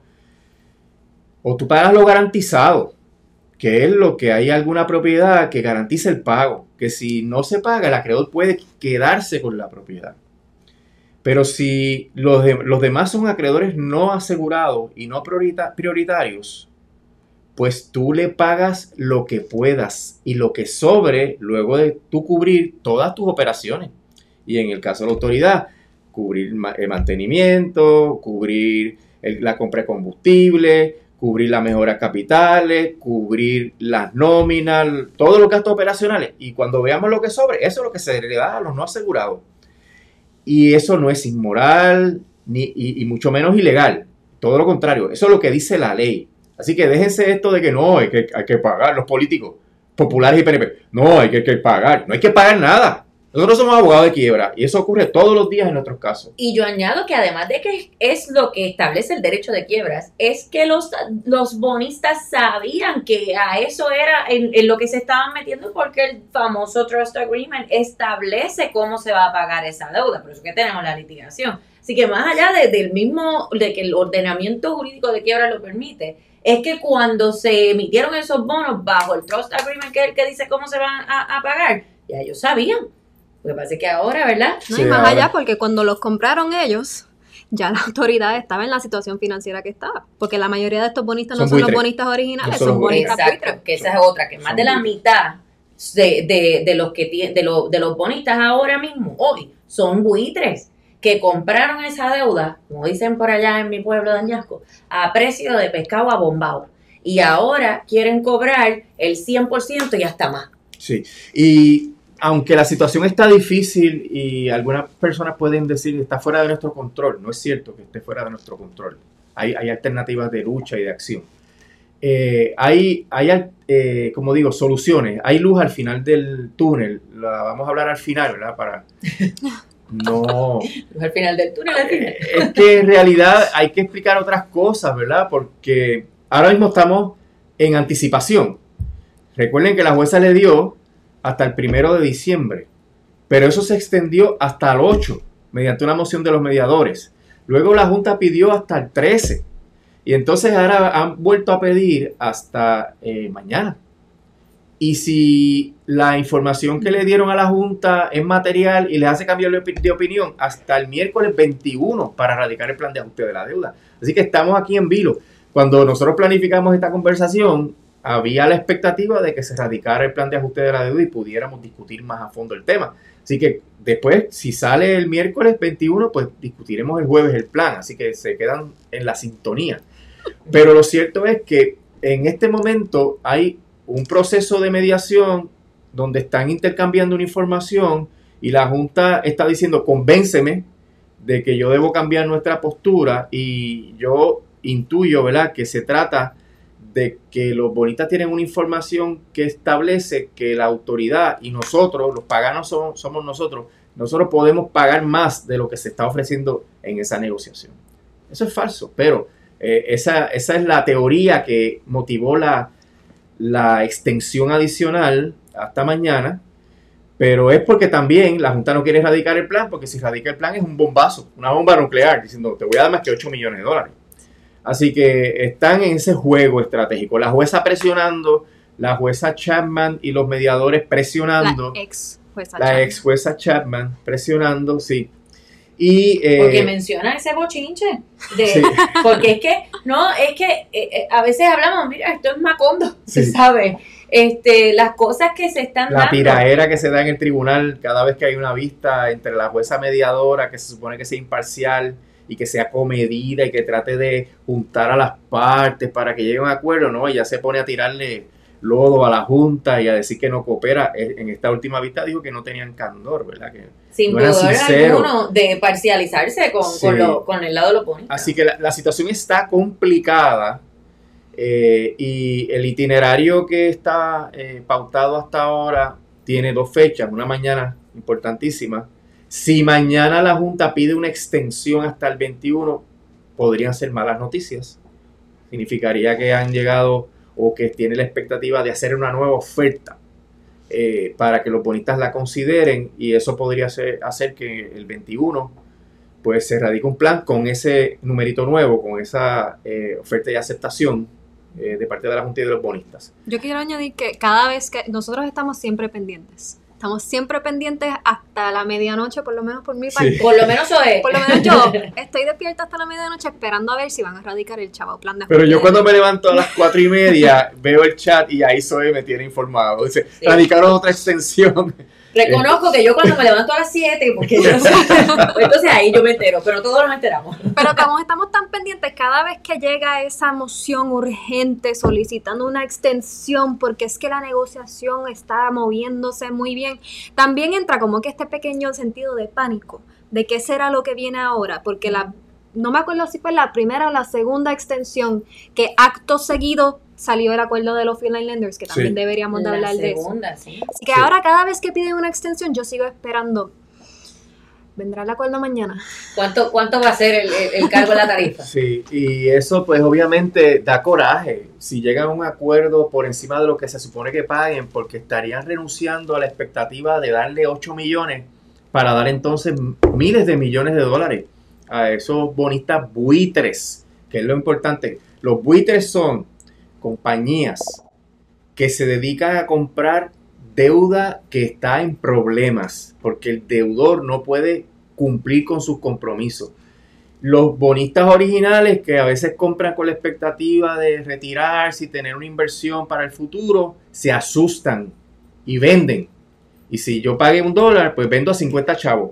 O tú pagas lo garantizado, que es lo que hay alguna propiedad que garantice el pago, que si no se paga, el acreedor puede quedarse con la propiedad. Pero si los, los demás son acreedores no asegurados y no prioritarios, pues tú le pagas lo que puedas y lo que sobre luego de tú cubrir todas tus operaciones. Y en el caso de la autoridad, cubrir el mantenimiento, cubrir la compra de combustible, cubrir las mejoras capitales, cubrir las nóminas, todos los gastos operacionales. Y cuando veamos lo que sobre, eso es lo que se le da a los no asegurados. Y eso no es inmoral ni, y, mucho menos ilegal. Todo lo contrario, eso es lo que dice la ley. Así que déjense esto de que no, hay que, hay que pagar los políticos populares y PNP. No, hay que, que pagar. No hay que pagar nada. Nosotros somos abogados de quiebra y eso ocurre todos los días en nuestros casos. Y yo añado que además de que es lo que establece el derecho de quiebras, es que los, los bonistas sabían que a eso era en, lo que se estaban metiendo porque el famoso Trust Agreement establece cómo se va a pagar esa deuda. Por eso que tenemos la litigación. Así que más allá de, del mismo, de que el ordenamiento jurídico de quiebra lo permite, es que cuando se emitieron esos bonos bajo el Trust Agreement, que es el que dice cómo se van a pagar, ya ellos sabían lo que pasa es que ahora, ¿verdad? No, y más allá, porque cuando los compraron ellos, ya la autoridad estaba en la situación financiera que estaba. Porque la mayoría de estos bonistas no son los bonistas originales, son, bonistas Exacto, que esa es otra, que más de la mitad de, de, los que de, de los bonistas ahora mismo, hoy, son buitres que compraron esa deuda, como dicen por allá en mi pueblo de Añasco, a precio de pescado abombado. Y ahora quieren cobrar el 100% y hasta más. Sí, y aunque la situación está difícil y algunas personas pueden decir que está fuera de nuestro control, no es cierto que esté fuera de nuestro control. Hay, alternativas de lucha y de acción. Eh, hay, hay eh, como digo, soluciones. Hay luz al final del túnel. La vamos a hablar al final, ¿verdad? Para no. Luz al final del túnel. Al final. Es que en realidad hay que explicar otras cosas, ¿verdad? Porque ahora mismo estamos en anticipación. Recuerden que la jueza le dio hasta el primero de diciembre, pero eso se extendió hasta el 8 mediante una moción de los mediadores. Luego la Junta pidió hasta el 13 y entonces ahora han vuelto a pedir hasta eh, mañana. Y si la información que le dieron a la Junta es material y le hace cambiar de opinión, hasta el miércoles 21 para radicar el plan de ajuste de la deuda. Así que estamos aquí en vilo. Cuando nosotros planificamos esta conversación, había la expectativa de que se radicara el plan de ajuste de la deuda y pudiéramos discutir más a fondo el tema. Así que después, si sale el miércoles 21, pues discutiremos el jueves el plan. Así que se quedan en la sintonía. Pero lo cierto es que en este momento hay un proceso de mediación donde están intercambiando una información y la Junta está diciendo, convénceme de que yo debo cambiar nuestra postura y yo intuyo, ¿verdad?, que se trata de que los bonistas tienen una información que establece que la autoridad y nosotros, los paganos somos, nosotros, nosotros podemos pagar más de lo que se está ofreciendo en esa negociación. Eso es falso, pero eh, esa, esa, es la teoría que motivó la, la extensión adicional hasta mañana, pero es porque también la Junta no quiere erradicar el plan, porque si radica el plan es un bombazo, una bomba nuclear, diciendo te voy a dar más que 8 millones de dólares. Así que están en ese juego estratégico. La jueza presionando, la jueza Chapman y los mediadores presionando. La ex jueza la Chapman. ex jueza Chapman presionando, sí. Y, eh, porque menciona ese bochinche. De, Porque es que, no, es que eh, eh, a veces hablamos, mira, esto es Macondo, se sabe. Este, las cosas que se están la dando. La tiraera que se da en el tribunal cada vez que hay una vista entre la jueza mediadora, que se supone que sea imparcial, y que sea comedida y que trate de juntar a las partes para que llegue a un acuerdo, no, ella se pone a tirarle lodo a la Junta y a decir que no coopera. Eh, En esta última vista dijo que no tenían candor, ¿verdad? Que Sin no pudor alguno de parcializarse con, Sí. con, lo- con el lado de los bonitos. Así que la, la situación está complicada eh, y el itinerario que está eh, pautado hasta ahora tiene dos fechas, una mañana importantísima. Si mañana la Junta pide una extensión hasta el 21, podrían ser malas noticias. Significaría que han llegado o que tiene la expectativa de hacer una nueva oferta eh, para que los bonistas la consideren y eso podría hacer que el 21 pues se radica un plan con ese numerito nuevo, con esa eh, oferta de aceptación eh, de parte de la Junta y de los bonistas. Yo quiero añadir que cada vez que nosotros estamos siempre pendientes. Estamos siempre pendientes hasta la medianoche, por lo menos por mi Sí. parte. Por lo menos es. Por lo menos yo estoy despierta hasta la medianoche esperando a ver si van a radicar el chavo plan de Pero yo cuando me levanto a las cuatro y media veo el chat y ahí Zoe me tiene informado. Dice, Sí. radicaron otra extensión. Reconozco que yo cuando me levanto a las 7, porque yo entonces ahí yo me entero, pero todos nos enteramos. Pero como estamos tan pendientes, cada vez que llega esa moción urgente solicitando una extensión porque es que la negociación está moviéndose muy bien, también entra como que este pequeño sentido de pánico, de qué será lo que viene ahora, porque la no me acuerdo si fue la primera o la segunda extensión que acto seguido salió el acuerdo de los Field Lenders, que también Sí. deberíamos de La hablar de eso. segunda, sí. Así que Sí. ahora cada vez que piden una extensión, yo sigo esperando. ¿Vendrá el acuerdo mañana? ¿Cuánto, ¿Cuánto va a ser el, el- el cargo de la tarifa? Sí, y eso pues obviamente da coraje si llegan a un acuerdo por encima de lo que se supone que paguen, porque estarían renunciando a la expectativa de darle 8 millones para dar entonces miles de millones de dólares a esos bonistas buitres, que es lo importante. Los buitres son compañías que se dedican a comprar deuda que está en problemas, porque el deudor no puede cumplir con sus compromisos. Los bonistas originales que a veces compran con la expectativa de retirarse y tener una inversión para el futuro, se asustan y venden. Y si yo pagué un dólar, pues vendo a 50 chavos.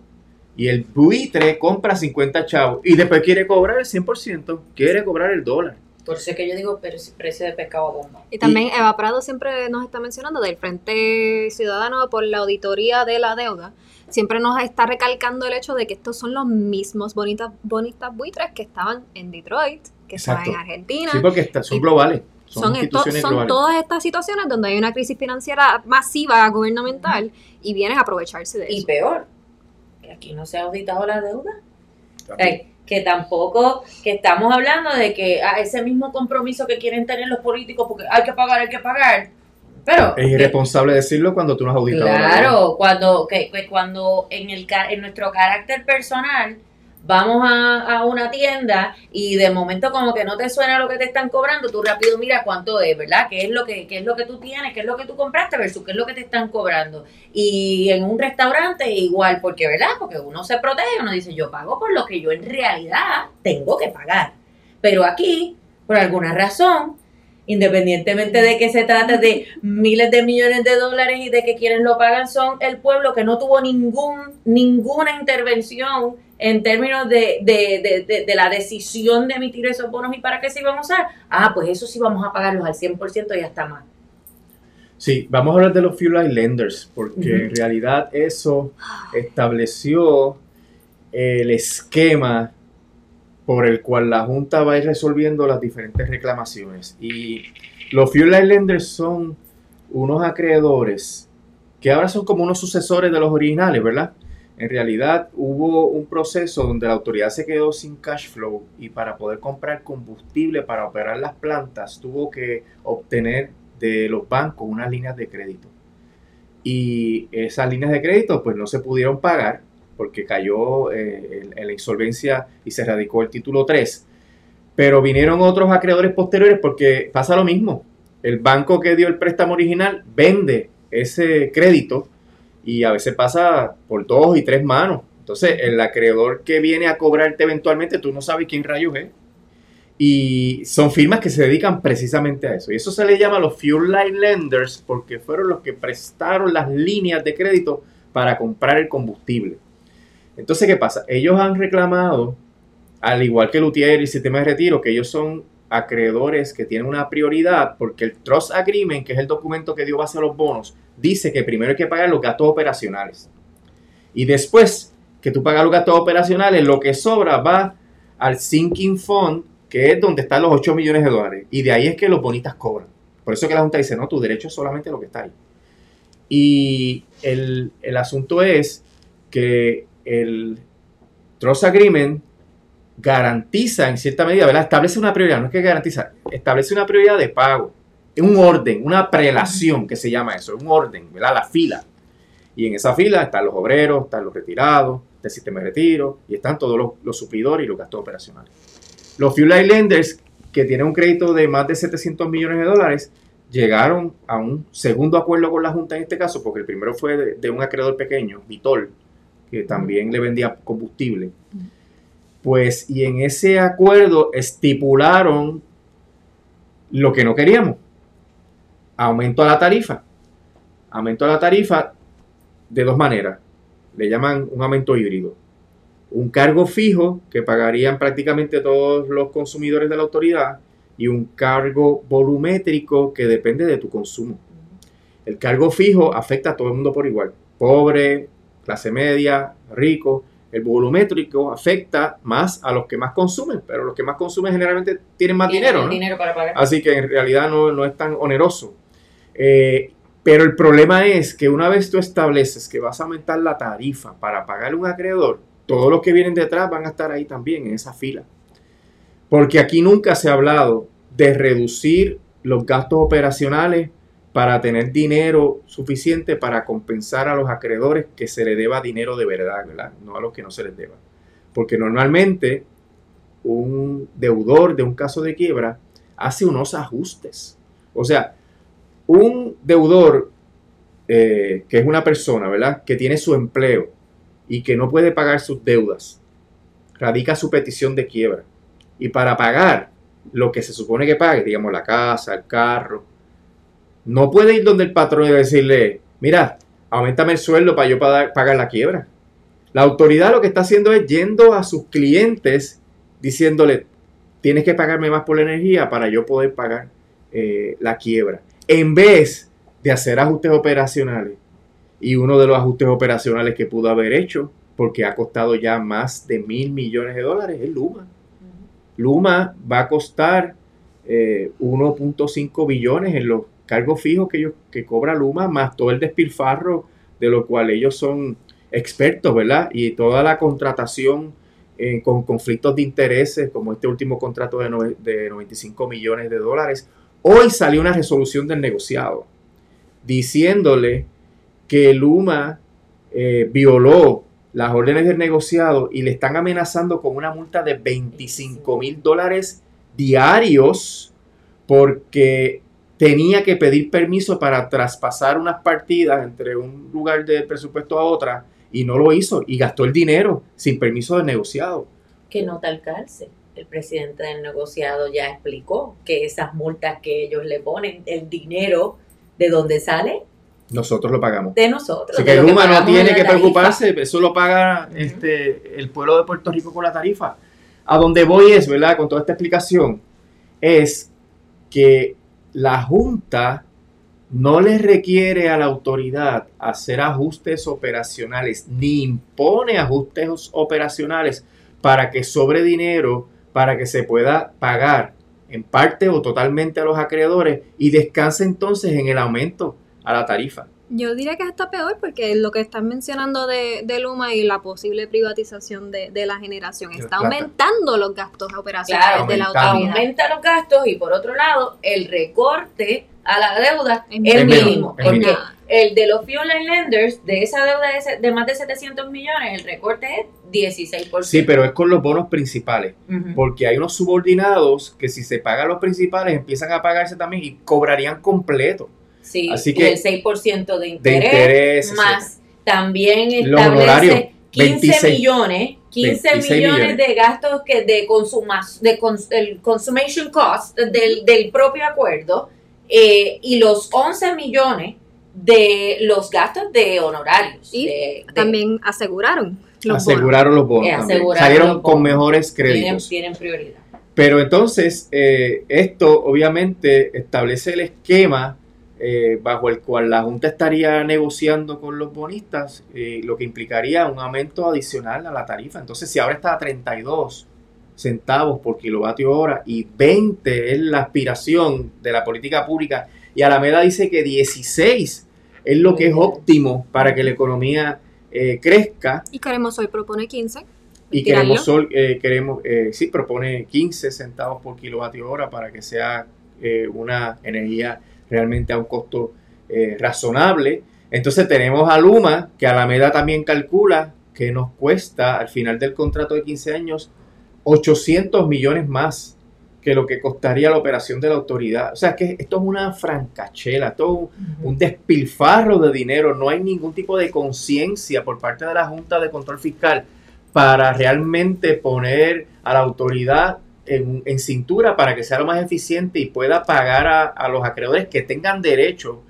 Y el buitre compra 50 chavos y después quiere cobrar el 100%, quiere cobrar el dólar. Por eso es que yo digo pero si precio de pescado a bomba. Y también Eva Prado siempre nos está mencionando del Frente Ciudadano por la auditoría de la deuda. Siempre nos está recalcando el hecho de que estos son los mismos bonitas, bonistas buitres que estaban en Detroit, que estaban en. Argentina. Sí, porque está- son Y globales. Son, son, esto- instituciones son globales. todas estas situaciones donde hay una crisis financiera masiva gubernamental y vienen a aprovecharse de Y eso. peor, que aquí no se ha auditado la deuda. Que tampoco, que estamos hablando de que ah, ese mismo compromiso que quieren tener los políticos, porque hay que pagar, hay que pagar. Pero Es irresponsable decirlo cuando tú no has auditado. Claro, cuando, que, que cuando en, el, en nuestro carácter personal vamos a, a una tienda y de momento como que no te suena lo que te están cobrando, tú rápido mira cuánto es, ¿verdad? ¿Qué es lo que, qué es lo que tú tienes? ¿Qué es lo que tú compraste versus qué es lo que te están cobrando? Y en un restaurante igual, porque, ¿verdad? Porque uno se protege, uno dice, yo pago por lo que yo en realidad tengo que pagar. Pero aquí, por alguna razón, independientemente de que se trate de miles de millones de dólares y de que quienes lo pagan son el pueblo que no tuvo ningún ninguna intervención en términos de, de, de, de- la decisión de emitir esos bonos y para qué se iban a usar, ah, pues eso sí vamos a pagarlos al 100% y hasta más. Sí, vamos a hablar de los Fuel Lenders, porque en realidad eso estableció el esquema por el cual la Junta va a ir resolviendo las diferentes reclamaciones. Y los Fuel Lenders son unos acreedores que ahora son como unos sucesores de los originales, ¿verdad? En realidad hubo un proceso donde la autoridad se quedó sin cash flow y para poder comprar combustible para operar las plantas tuvo que obtener de los bancos unas líneas de crédito. Y esas líneas de crédito pues no se pudieron pagar porque cayó eh, en, en la insolvencia y se radicó el título 3. Pero vinieron otros acreedores posteriores porque pasa lo mismo. El banco que dio el préstamo original vende ese crédito y a veces pasa por dos y tres manos. Entonces, el acreedor que viene a cobrarte eventualmente, tú no sabes quién rayos es. Y son firmas que se dedican precisamente a eso. Y eso se le llama los Fuel Line Lenders porque fueron los que prestaron las líneas de crédito para comprar el combustible. Entonces, ¿qué pasa? Ellos han reclamado al igual que el UTIER y el sistema de retiro, que ellos son acreedores que tienen una prioridad, porque el Trust Agreement, que es el documento que dio base a los bonos, dice que primero hay que pagar los gastos operacionales. Y después que tú pagas los gastos operacionales, lo que sobra va al Sinking Fund, que es donde están los 8 millones de dólares. Y de ahí es que los bonistas cobran. Por eso que la Junta dice, no, tu derecho es solamente lo que está ahí. Y el, el asunto es que el Trust Agreement garantiza en cierta medida. Establece una prioridad, no es que garantiza, establece una prioridad de pago, un orden, una prelación que se llama eso, un orden, ¿verdad? La fila. Y en esa fila están los obreros, están los retirados, del sistema de retiro, y están todos los, los suplidores y los gastos operacionales. Los Fuel Lenders, que tienen un crédito de más de 700 millones de dólares, llegaron a un segundo acuerdo con la Junta en este caso, porque el primero fue de, de un acreedor pequeño, Vitol, que también le vendía combustible. Pues, y en ese acuerdo estipularon lo que no queríamos. Aumento a la tarifa. Aumento a la tarifa de dos maneras. Le llaman un aumento híbrido. Un cargo fijo que pagarían prácticamente todos los consumidores de la autoridad y un cargo volumétrico que depende de tu consumo. El cargo fijo afecta a todo el mundo por igual. Pobre, clase media, rico. El volumétrico afecta más a los que más consumen, pero los que más consumen generalmente tienen más Tienen dinero. el ¿no? dinero para pagar. Así que en realidad no, no es tan oneroso. Eh, pero el problema es que una vez tú estableces que vas a aumentar la tarifa para pagarle a un acreedor, todos los que vienen detrás van a estar ahí también en esa fila. Porque aquí nunca se ha hablado de reducir los gastos operacionales para tener dinero suficiente para compensar a los acreedores que se le deba dinero de verdad, ¿verdad? No a los que no se les deba. Porque normalmente un deudor de un caso de quiebra hace unos ajustes. O sea, un deudor eh, que es una persona, ¿verdad? Que tiene su empleo y que no puede pagar sus deudas, radica su petición de quiebra. Y para pagar lo que se supone que pague, digamos la casa, el carro, no puede ir donde el patrón y decirle, mira, aumentame el sueldo para yo pagar, la quiebra. La autoridad lo que está haciendo es yendo a sus clientes diciéndole, tienes que pagarme más por la energía para yo poder pagar eh, la quiebra. En vez de hacer ajustes operacionales. Y uno de los ajustes operacionales que pudo haber hecho, porque ha costado ya más de mil millones de dólares, es Luma. Luma va a costar eh, 1.5 billones en los cargos fijos que, ellos, que cobra Luma, más todo el despilfarro de lo cual ellos son expertos, ¿verdad? Y toda la contratación eh, con conflictos de intereses, como este último contrato de, nove- de 95 millones de dólares. Hoy salió una resolución del negociado diciéndole que Luma eh, violó las órdenes del negociado y le están amenazando con una multa de 25 mil dólares diarios porque tenía que pedir permiso para traspasar unas partidas entre un lugar del presupuesto a otra y no lo hizo y gastó el dinero sin permiso del negociado. Que nota al cárcel. El presidente del negociado ya explicó que esas multas que ellos le ponen, el dinero de dónde sale, Nosotros lo pagamos. de nosotros. Así que lo Luma no tiene que preocuparse, eso lo paga este, el pueblo de Puerto Rico con la tarifa. A donde voy es, ¿verdad? Con toda esta explicación, es que la Junta no le requiere a la autoridad hacer ajustes operacionales, ni impone ajustes operacionales para que sobre dinero, para que se pueda pagar en parte o totalmente a los acreedores y descanse entonces en el aumento a la tarifa. Yo diría que está peor porque lo que están mencionando de, de Luma y la posible privatización de, de la generación está plata. aumentando los gastos operacionales Claro, de la autoridad. aumenta los gastos y por otro lado, el recorte a la deuda Es mínimo, Porque mínimo. el de los Fuel Line Lenders, de esa deuda de, más de 700 millones, el recorte es 16%. Sí, pero es con los bonos principales, porque hay unos subordinados que si se pagan los principales empiezan a pagarse también y cobrarían completo Sí, Así y que- el 6% de de interés, más también establece 15 26 millones, 15 26 millones, millones. de gastos que de consumas, de cons- el consummation cost del, del propio acuerdo eh, y los 11 millones de los gastos de honorarios. Y de- de- También aseguraron Los aseguraron los bonos. Eh, aseguraron Salieron los con mejores créditos. tienen prioridad. Pero entonces, eh, esto obviamente establece el esquema eh, bajo el cual la Junta estaría negociando con los bonistas, eh, lo que implicaría un aumento adicional a la tarifa. Entonces, si ahora está a 32 centavos por kilovatio hora y 20 es la aspiración de la política pública, y Alameda dice que 16 es lo que es óptimo para que la economía eh, crezca, Y Queremos Hoy propone 15. y Tirarlo. queremos, sol, eh, queremos eh, sí, propone 15 centavos por kilovatio hora para que sea eh, una energía realmente a un costo eh, razonable. Entonces tenemos a Luma, que Alameda también calcula que nos cuesta al final del contrato de 15 años 800 millones más que lo que costaría la operación de la autoridad. O sea que esto es una francachela, es un, un despilfarro de dinero, no hay ningún tipo de conciencia por parte de la Junta de Control Fiscal para realmente poner a la autoridad en, en cintura para que sea lo más eficiente y pueda pagar a, a los acreedores que tengan derecho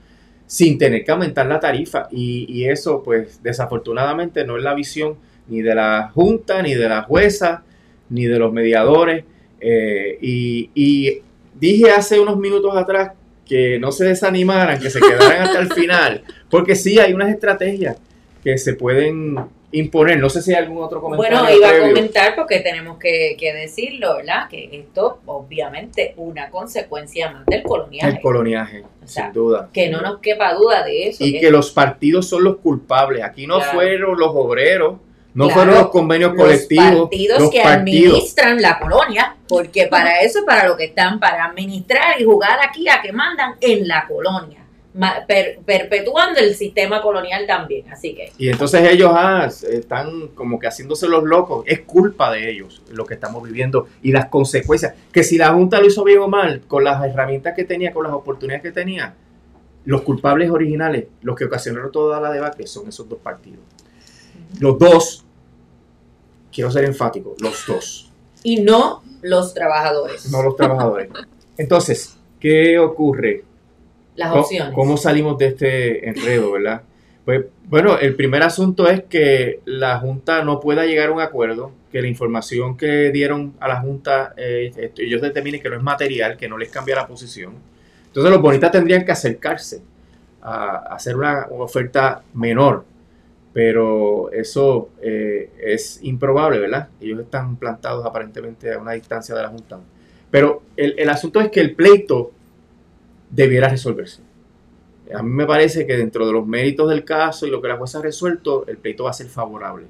sin tener que aumentar la tarifa. Y, y eso, pues, desafortunadamente no es la visión ni de la Junta, ni de la jueza, ni de los mediadores. Eh, y, y dije hace unos minutos atrás que no se desanimaran, que se quedaran hasta el final, porque sí hay unas estrategias que se pueden imponer. No sé si hay algún otro comentario. Bueno, iba a comentar porque tenemos que, que decirlo, ¿verdad? Que esto, obviamente, una consecuencia más del coloniaje. El coloniaje, O sea, sin duda. que no nos quepa duda de eso. Y que los partidos son los culpables. Aquí no Claro. fueron los obreros, no Claro, fueron los convenios los colectivos, partidos los que partidos. administran la colonia, porque para eso es para lo que están, para administrar y jugar aquí a que mandan en la colonia, per- perpetuando el sistema colonial también. Así que, Y entonces ellos ah, están como que haciéndose los locos. Es culpa de ellos lo que estamos viviendo y las consecuencias. Que si la Junta lo hizo bien o mal, con las herramientas que tenía, con las oportunidades que tenía, los culpables originales, los que ocasionaron toda la debate, son esos dos partidos. Los dos, quiero ser enfático, los dos, y no los trabajadores, no los trabajadores. Entonces, ¿qué ocurre? las ¿Cómo- opciones. ¿Cómo salimos de este enredo, verdad? Pues bueno, el primer asunto es que la Junta no pueda llegar a un acuerdo, que la información que dieron a la Junta, eh, ellos determinen que no es material, que no les cambia la posición. Entonces los bonitas tendrían que acercarse a, a hacer una oferta menor, pero eso eh, es improbable, ¿verdad? Ellos están plantados aparentemente a una distancia de la Junta. Pero el, el asunto es que el pleito debiera resolverse. A mí me parece que dentro de los méritos del caso y lo que la jueza ha resuelto, el pleito va a ser favorable.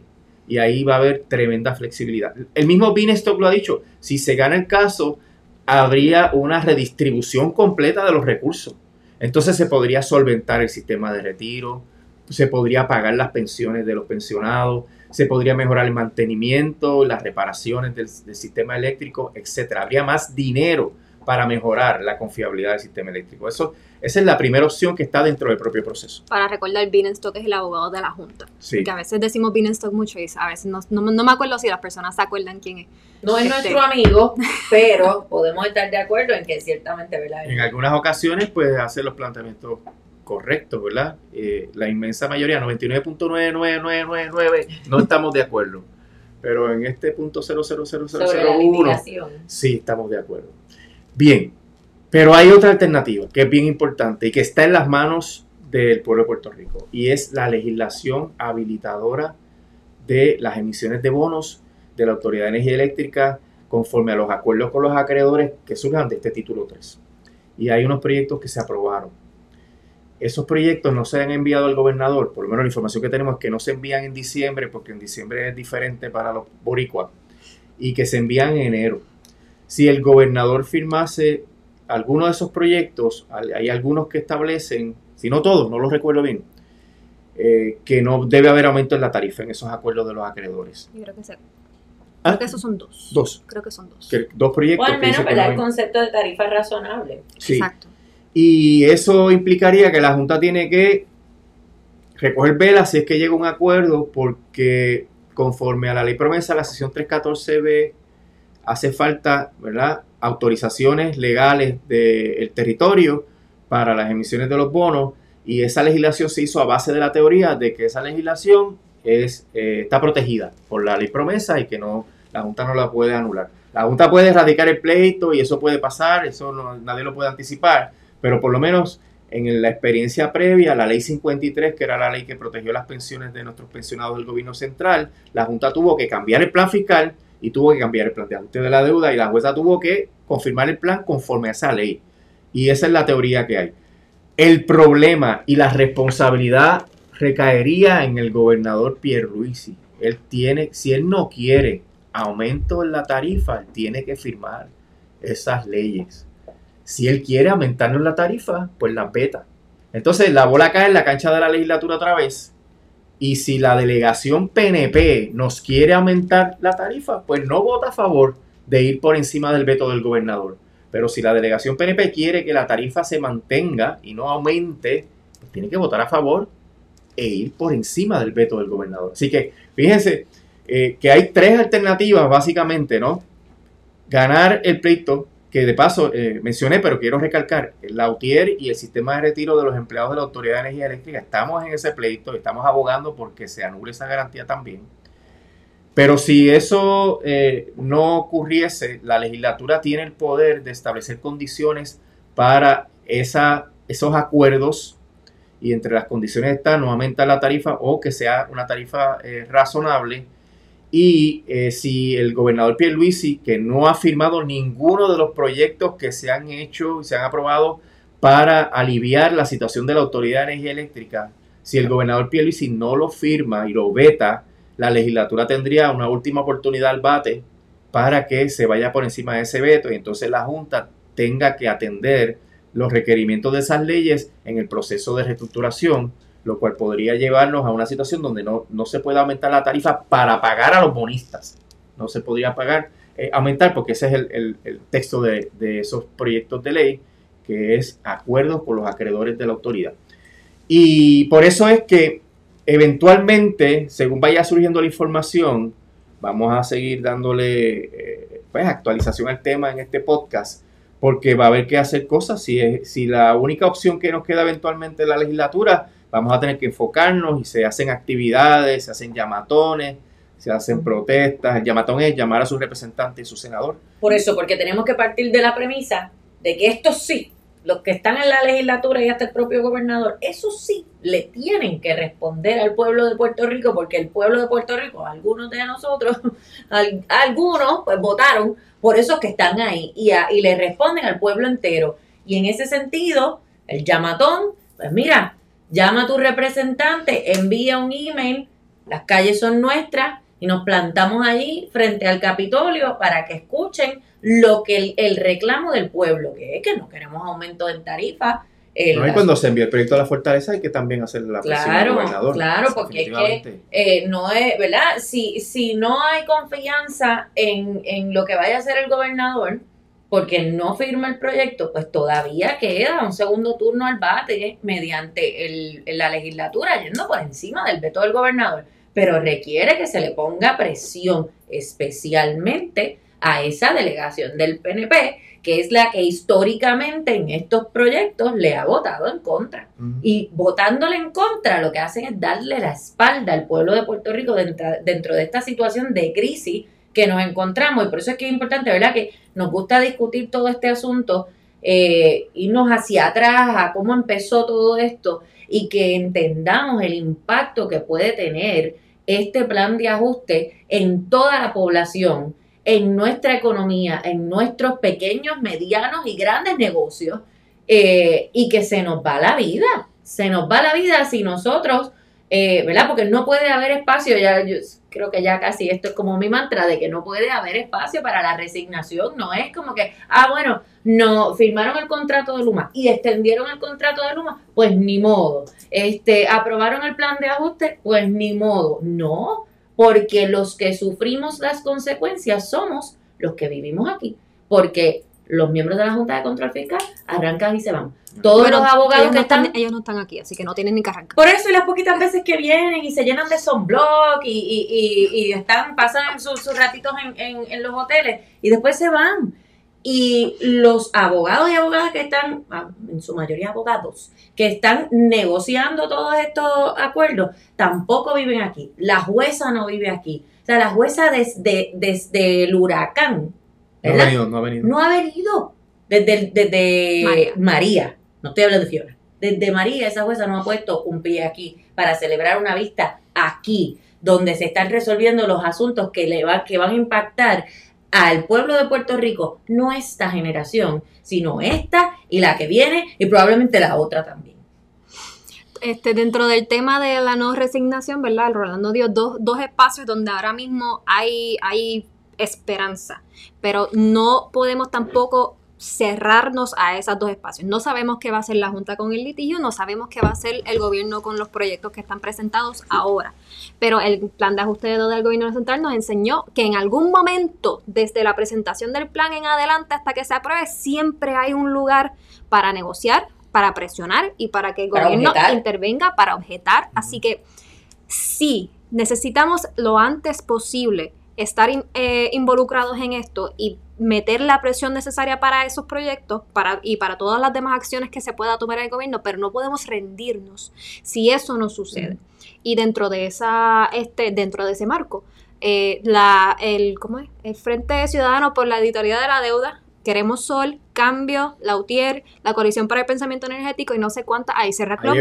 Y ahí va a haber tremenda flexibilidad. El mismo Binestock lo ha dicho, si se gana el caso, habría una redistribución completa de los recursos. Entonces se podría solventar el sistema de retiro, se podría pagar las pensiones de los pensionados, se podría mejorar el mantenimiento, las reparaciones del, del sistema eléctrico, etcétera. Habría más dinero para mejorar la confiabilidad del sistema eléctrico. Eso, esa es la primera opción que está dentro del propio proceso. Para recordar, Bienenstock es el abogado de la Junta. Sí. Que a veces decimos Bienenstock mucho y a veces no, no, no me acuerdo si las personas se acuerdan quién es. No es Este- nuestro amigo, pero podemos estar de acuerdo en que ciertamente, ¿verdad? En algunas ocasiones, pues hace los planteamientos correctos, ¿verdad? Eh, la inmensa mayoría, 99.99999, no estamos de acuerdo. Pero en este punto sobre la 00001, litigación. sí estamos de acuerdo. Bien, pero hay otra alternativa que es bien importante y que está en las manos del pueblo de Puerto Rico y es la legislación habilitadora de las emisiones de bonos de la Autoridad de Energía Eléctrica conforme a los acuerdos con los acreedores que surjan de este título 3. Y hay unos proyectos que se aprobaron. Esos proyectos no se han enviado al gobernador, por lo menos la información que tenemos es que no se envían en diciembre, porque en diciembre es diferente para los boricuas, y que se envían en enero. Si el gobernador firmase alguno de esos proyectos, hay algunos que establecen, si no todos, no los recuerdo bien, eh, que no debe haber aumento en la tarifa en esos acuerdos de los acreedores. Yo creo que, se- Ah, creo que esos son dos. Dos. Creo que son dos. que- dos proyectos. O al menos, El concepto de tarifa razonable. sí. Exacto. Y eso implicaría que la Junta tiene que recoger velas si es que llega un acuerdo, porque conforme a la ley promesa, la sesión 314B hace falta, ¿verdad?, autorizaciones legales del territorio para las emisiones de los bonos, y esa legislación se hizo a base de la teoría de que esa legislación es, eh, está protegida por la ley promesa y que no la Junta no la puede anular. La Junta puede erradicar el pleito y eso puede pasar, eso no, nadie lo puede anticipar, pero por lo menos en la experiencia previa, la ley 53, que era la ley que protegió las pensiones de nuestros pensionados del gobierno central, la Junta tuvo que cambiar el plan fiscal y tuvo que cambiar el plan de de la deuda y la jueza tuvo que confirmar el plan conforme a esa ley. Y esa es la teoría que hay. El problema y la responsabilidad recaería en el gobernador Pierluisi. Él tiene, si él no quiere aumento en la tarifa, tiene que firmar esas leyes. Si él quiere aumentarnos la tarifa, pues la peta. Entonces la bola cae en la cancha de la legislatura otra vez. Y si la delegación PNP nos quiere aumentar la tarifa, pues no vota a favor de ir por encima del veto del gobernador. Pero si la delegación PNP quiere que la tarifa se mantenga y no aumente, pues tiene que votar a favor e ir por encima del veto del gobernador. Así que fíjense eh, que hay tres alternativas básicamente, ¿no? Ganar el pleito, que de paso eh, mencioné, pero quiero recalcar, la UTIER y el sistema de retiro de los empleados de la Autoridad de Energía Eléctrica, estamos en ese pleito, estamos abogando porque se anule esa garantía también. Pero si eso eh, no ocurriese, la legislatura tiene el poder de establecer condiciones para esa, esos acuerdos y entre las condiciones está no aumentar la tarifa o que sea una tarifa eh, razonable. Y eh, si el gobernador Pierluisi, que no ha firmado ninguno de los proyectos que se han hecho y se han aprobado para aliviar la situación de la Autoridad de Energía Eléctrica, si el gobernador Pierluisi no lo firma y lo veta, la legislatura tendría una última oportunidad al bate para que se vaya por encima de ese veto y entonces la Junta tenga que atender los requerimientos de esas leyes en el proceso de reestructuración, lo cual podría llevarnos a una situación donde no, no se puede aumentar la tarifa para pagar a los bonistas. No se podría pagar, eh, aumentar, porque ese es el, el, texto de, de, esos proyectos de ley, que es acuerdos con los acreedores de la autoridad. Y por eso es que eventualmente, según vaya surgiendo la información, vamos a seguir dándole eh, pues, actualización al tema en este podcast porque va a haber que hacer cosas. Si, es, si la única opción que nos queda eventualmente en la legislatura, vamos a tener que enfocarnos y se hacen actividades, se hacen llamatones, se hacen protestas. El llamatón es llamar a su representante y su senador. Por eso, porque tenemos que partir de la premisa de que esto sí, los que están en la legislatura y hasta el propio gobernador, eso sí, le tienen que responder al pueblo de Puerto Rico, porque el pueblo de Puerto Rico, algunos de nosotros, algunos, pues votaron por esos que están ahí y, y le responden al pueblo entero. Y en ese sentido, el llamatón, pues mira, llama a tu representante, envía un email, las calles son nuestras y nos plantamos allí frente al Capitolio para que escuchen lo que el, reclamo del pueblo, que es que no queremos aumento en tarifa. no, y cuando se envía el proyecto a la fortaleza hay que también hacer la presión al gobernador. Claro, porque es que eh, no es, ¿verdad? Si, si no hay confianza en, en lo que vaya a hacer el gobernador, porque no firma el proyecto, pues todavía queda un segundo turno al bate mediante el, la legislatura yendo por encima del veto del gobernador, pero requiere que se le ponga presión especialmente a esa delegación del PNP, que es la que históricamente en estos proyectos le ha votado en contra. Y votándole en contra, lo que hacen es darle la espalda al pueblo de Puerto Rico dentro, de esta situación de crisis que nos encontramos. Y por eso es que es importante, ¿verdad?, que nos gusta discutir todo este asunto, eh, irnos hacia atrás a cómo empezó todo esto y que entendamos el impacto que puede tener este plan de ajuste en toda la población en nuestra economía, en nuestros pequeños, medianos y grandes negocios, eh, y que se nos va la vida. Se nos va la vida si nosotros, eh, ¿verdad? Porque no puede haber espacio, ya creo que ya casi esto es como mi mantra de que no puede haber espacio para la resignación, no es como que, ah, bueno, no firmaron el contrato de Luma y extendieron el contrato de Luma, pues ni modo. Este, aprobaron el plan de ajuste, pues ni modo. No, porque los que sufrimos las consecuencias somos los que vivimos aquí, porque los miembros de la Junta de Control Fiscal arrancan y se van. Todos los abogados que están, Ellos no están aquí, así que no tienen ni que arrancar. Por eso, y las poquitas veces que vienen y se llenan de sunblock y, y, y, y están, pasan sus, ratitos en, en, en, los hoteles y después se van. Y los abogados y abogadas que están, ah, en su mayoría abogados, que están negociando todos estos acuerdos, tampoco viven aquí. La jueza no vive aquí. O sea, la jueza desde, desde el huracán, No ha venido, no ha venido. No ha venido. Desde, desde María. María. No estoy hablando de Fiona. Desde María, esa jueza no ha puesto un pie aquí para celebrar una vista aquí, donde se están resolviendo los asuntos que, le va, que van a impactar al pueblo de Puerto Rico, no esta generación, sino esta y la que viene y probablemente la otra también. Este, dentro del tema de la no resignación, ¿verdad? Rolando dio dos, dos espacios donde ahora mismo hay, hay esperanza, pero no podemos tampoco cerrarnos a esos dos espacios. No sabemos qué va a hacer la Junta con el litigio, no sabemos qué va a hacer el gobierno con los proyectos que están presentados ahora. Pero el plan de ajuste de deuda del gobierno central nos enseñó que en algún momento, desde la presentación del plan en adelante hasta que se apruebe, siempre hay un lugar para negociar, para presionar y para que el Para gobierno objetar. intervenga para objetar. Así que sí, necesitamos lo antes posible estar in- eh, involucrados en esto y meter la presión necesaria para esos proyectos para, y para todas las demás acciones que se pueda tomar el gobierno, pero no podemos rendirnos si eso no sucede. Y dentro de esa, este, dentro de ese marco, eh, la, el, ¿cómo es? el Frente Ciudadano por la Editoría de la Deuda, Queremos Sol, Cambio, Lautier, la Coalición para el Pensamiento Energético y no sé cuántas, ahí Serra Club.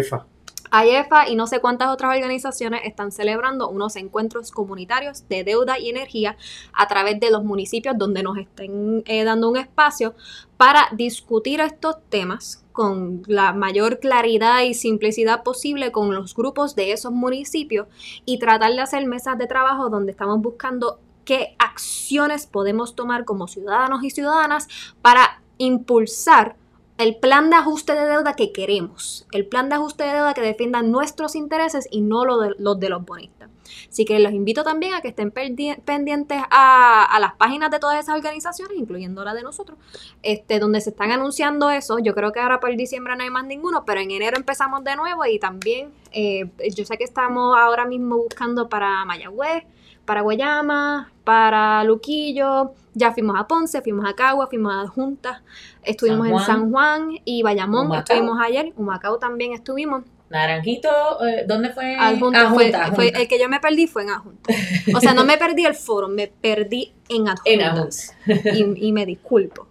AIEFA y no sé cuántas otras organizaciones están celebrando unos encuentros comunitarios de deuda y energía a través de los municipios donde nos estén eh, dando un espacio para discutir estos temas con la mayor claridad y simplicidad posible con los grupos de esos municipios y tratar de hacer mesas de trabajo donde estamos buscando qué acciones podemos tomar como ciudadanos y ciudadanas para impulsar el plan de ajuste de deuda que queremos, el plan de ajuste de deuda que defienda nuestros intereses y no lo de- los de los bonistas. Así que los invito también a que estén pendientes a, a las páginas de todas esas organizaciones, incluyendo la de nosotros, este, donde se están anunciando eso. Yo creo que ahora por diciembre no hay más ninguno, pero en enero empezamos de nuevo y también eh, yo sé que estamos ahora mismo buscando para Mayagüez, para Guayama, para Luquillo, ya fuimos a Ponce, fuimos a Cagua, fuimos a Junta, estuvimos San en. San Juan y Bayamón, Humacao. estuvimos ayer, Humacao también estuvimos. Naranjito, eh, ¿dónde fue? Adjunta Ah, fue, fue- el que yo me perdí fue en Adjunta. O sea, no me perdí el foro, me perdí en En Adjuntas. Y, y me disculpo.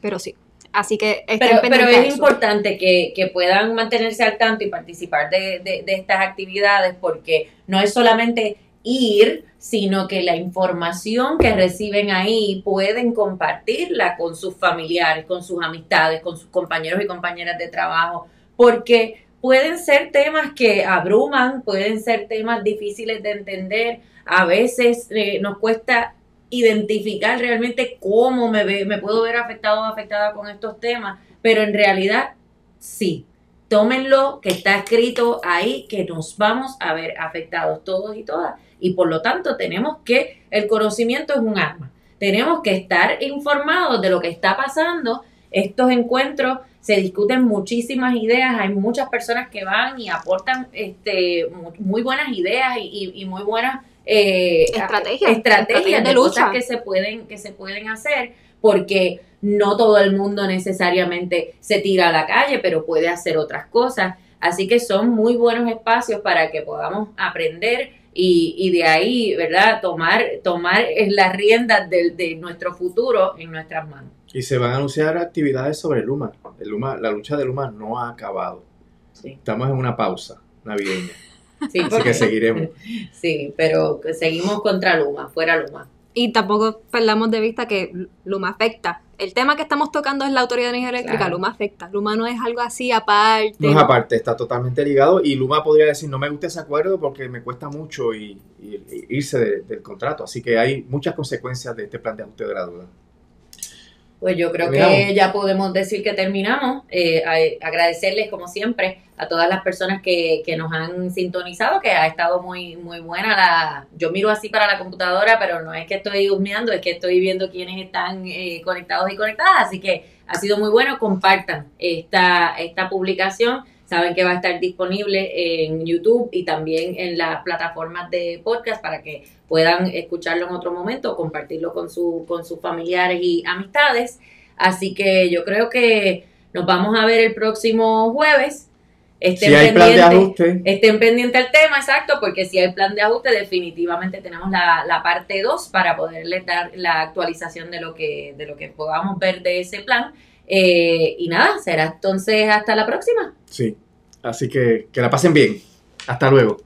Pero sí. Así que Pero, es eso. importante que, que puedan mantenerse al tanto y participar de, de- de estas actividades porque no es solamente ir, sino que la información que reciben ahí pueden compartirla con sus familiares, con sus amistades, con sus compañeros y compañeras de trabajo, porque pueden ser temas que abruman, pueden ser temas difíciles de entender, a veces eh, nos cuesta identificar realmente cómo me, ve, me puedo ver afectado o afectada con estos temas, pero en realidad sí. Tómenlo que está escrito ahí que nos vamos a ver afectados todos y todas y por lo tanto tenemos que el conocimiento es un arma. Tenemos que estar informados de lo que está pasando. Estos encuentros se discuten muchísimas ideas, hay muchas personas que van y aportan este, mu- muy buenas ideas y, muy buenas eh, Estrategias, estrategias estrategias de, de cosas lucha. que se pueden que se pueden hacer porque no todo el mundo necesariamente se tira a la calle, pero puede hacer otras cosas. Así que son muy buenos espacios para que podamos aprender y, y de ahí, ¿verdad? Tomar, tomar las riendas de, de nuestro futuro en nuestras manos. Y se van a anunciar actividades sobre Luma. El Luma. La lucha de Luma no ha acabado. Sí, Estamos en una pausa navideña. sí, Así porque- que seguiremos. sí, pero seguimos contra Luma, fuera Luma. Y tampoco perdamos de vista que Luma afecta. El tema que estamos tocando es la Autoridad de Energía Eléctrica. Claro. Luma afecta. Luma no es algo así aparte. No es aparte, está totalmente ligado y Luma podría decir no me gusta ese acuerdo porque me cuesta mucho y, y- y irse de- del contrato. Así que hay muchas consecuencias de este plan de ajuste de la deuda. Pues yo creo Terminamos. que ya podemos decir que terminamos. Eh, a- agradecerles, como siempre, a todas las personas que, que nos han sintonizado, que ha estado muy, muy buena la... Yo miro así para la computadora, pero no es que estoy husmeando, es que estoy viendo quiénes están eh, conectados y conectadas. Así que ha sido muy bueno. Compartan esta, esta publicación. Saben que va a estar disponible en YouTube y también en las plataformas de podcast para que puedan escucharlo en otro momento o compartirlo con, su, con sus familiares y amistades. Así que yo creo que nos vamos a ver el próximo jueves. Estén Si hay plan de ajuste, Estén pendientes al tema, exacto, porque si hay plan de ajuste, definitivamente tenemos la, la parte 2 para poderles dar la actualización de lo que, de lo que podamos ver de ese plan. Eh, y nada, será entonces hasta la próxima. sí. Así que que la pasen bien. Hasta luego.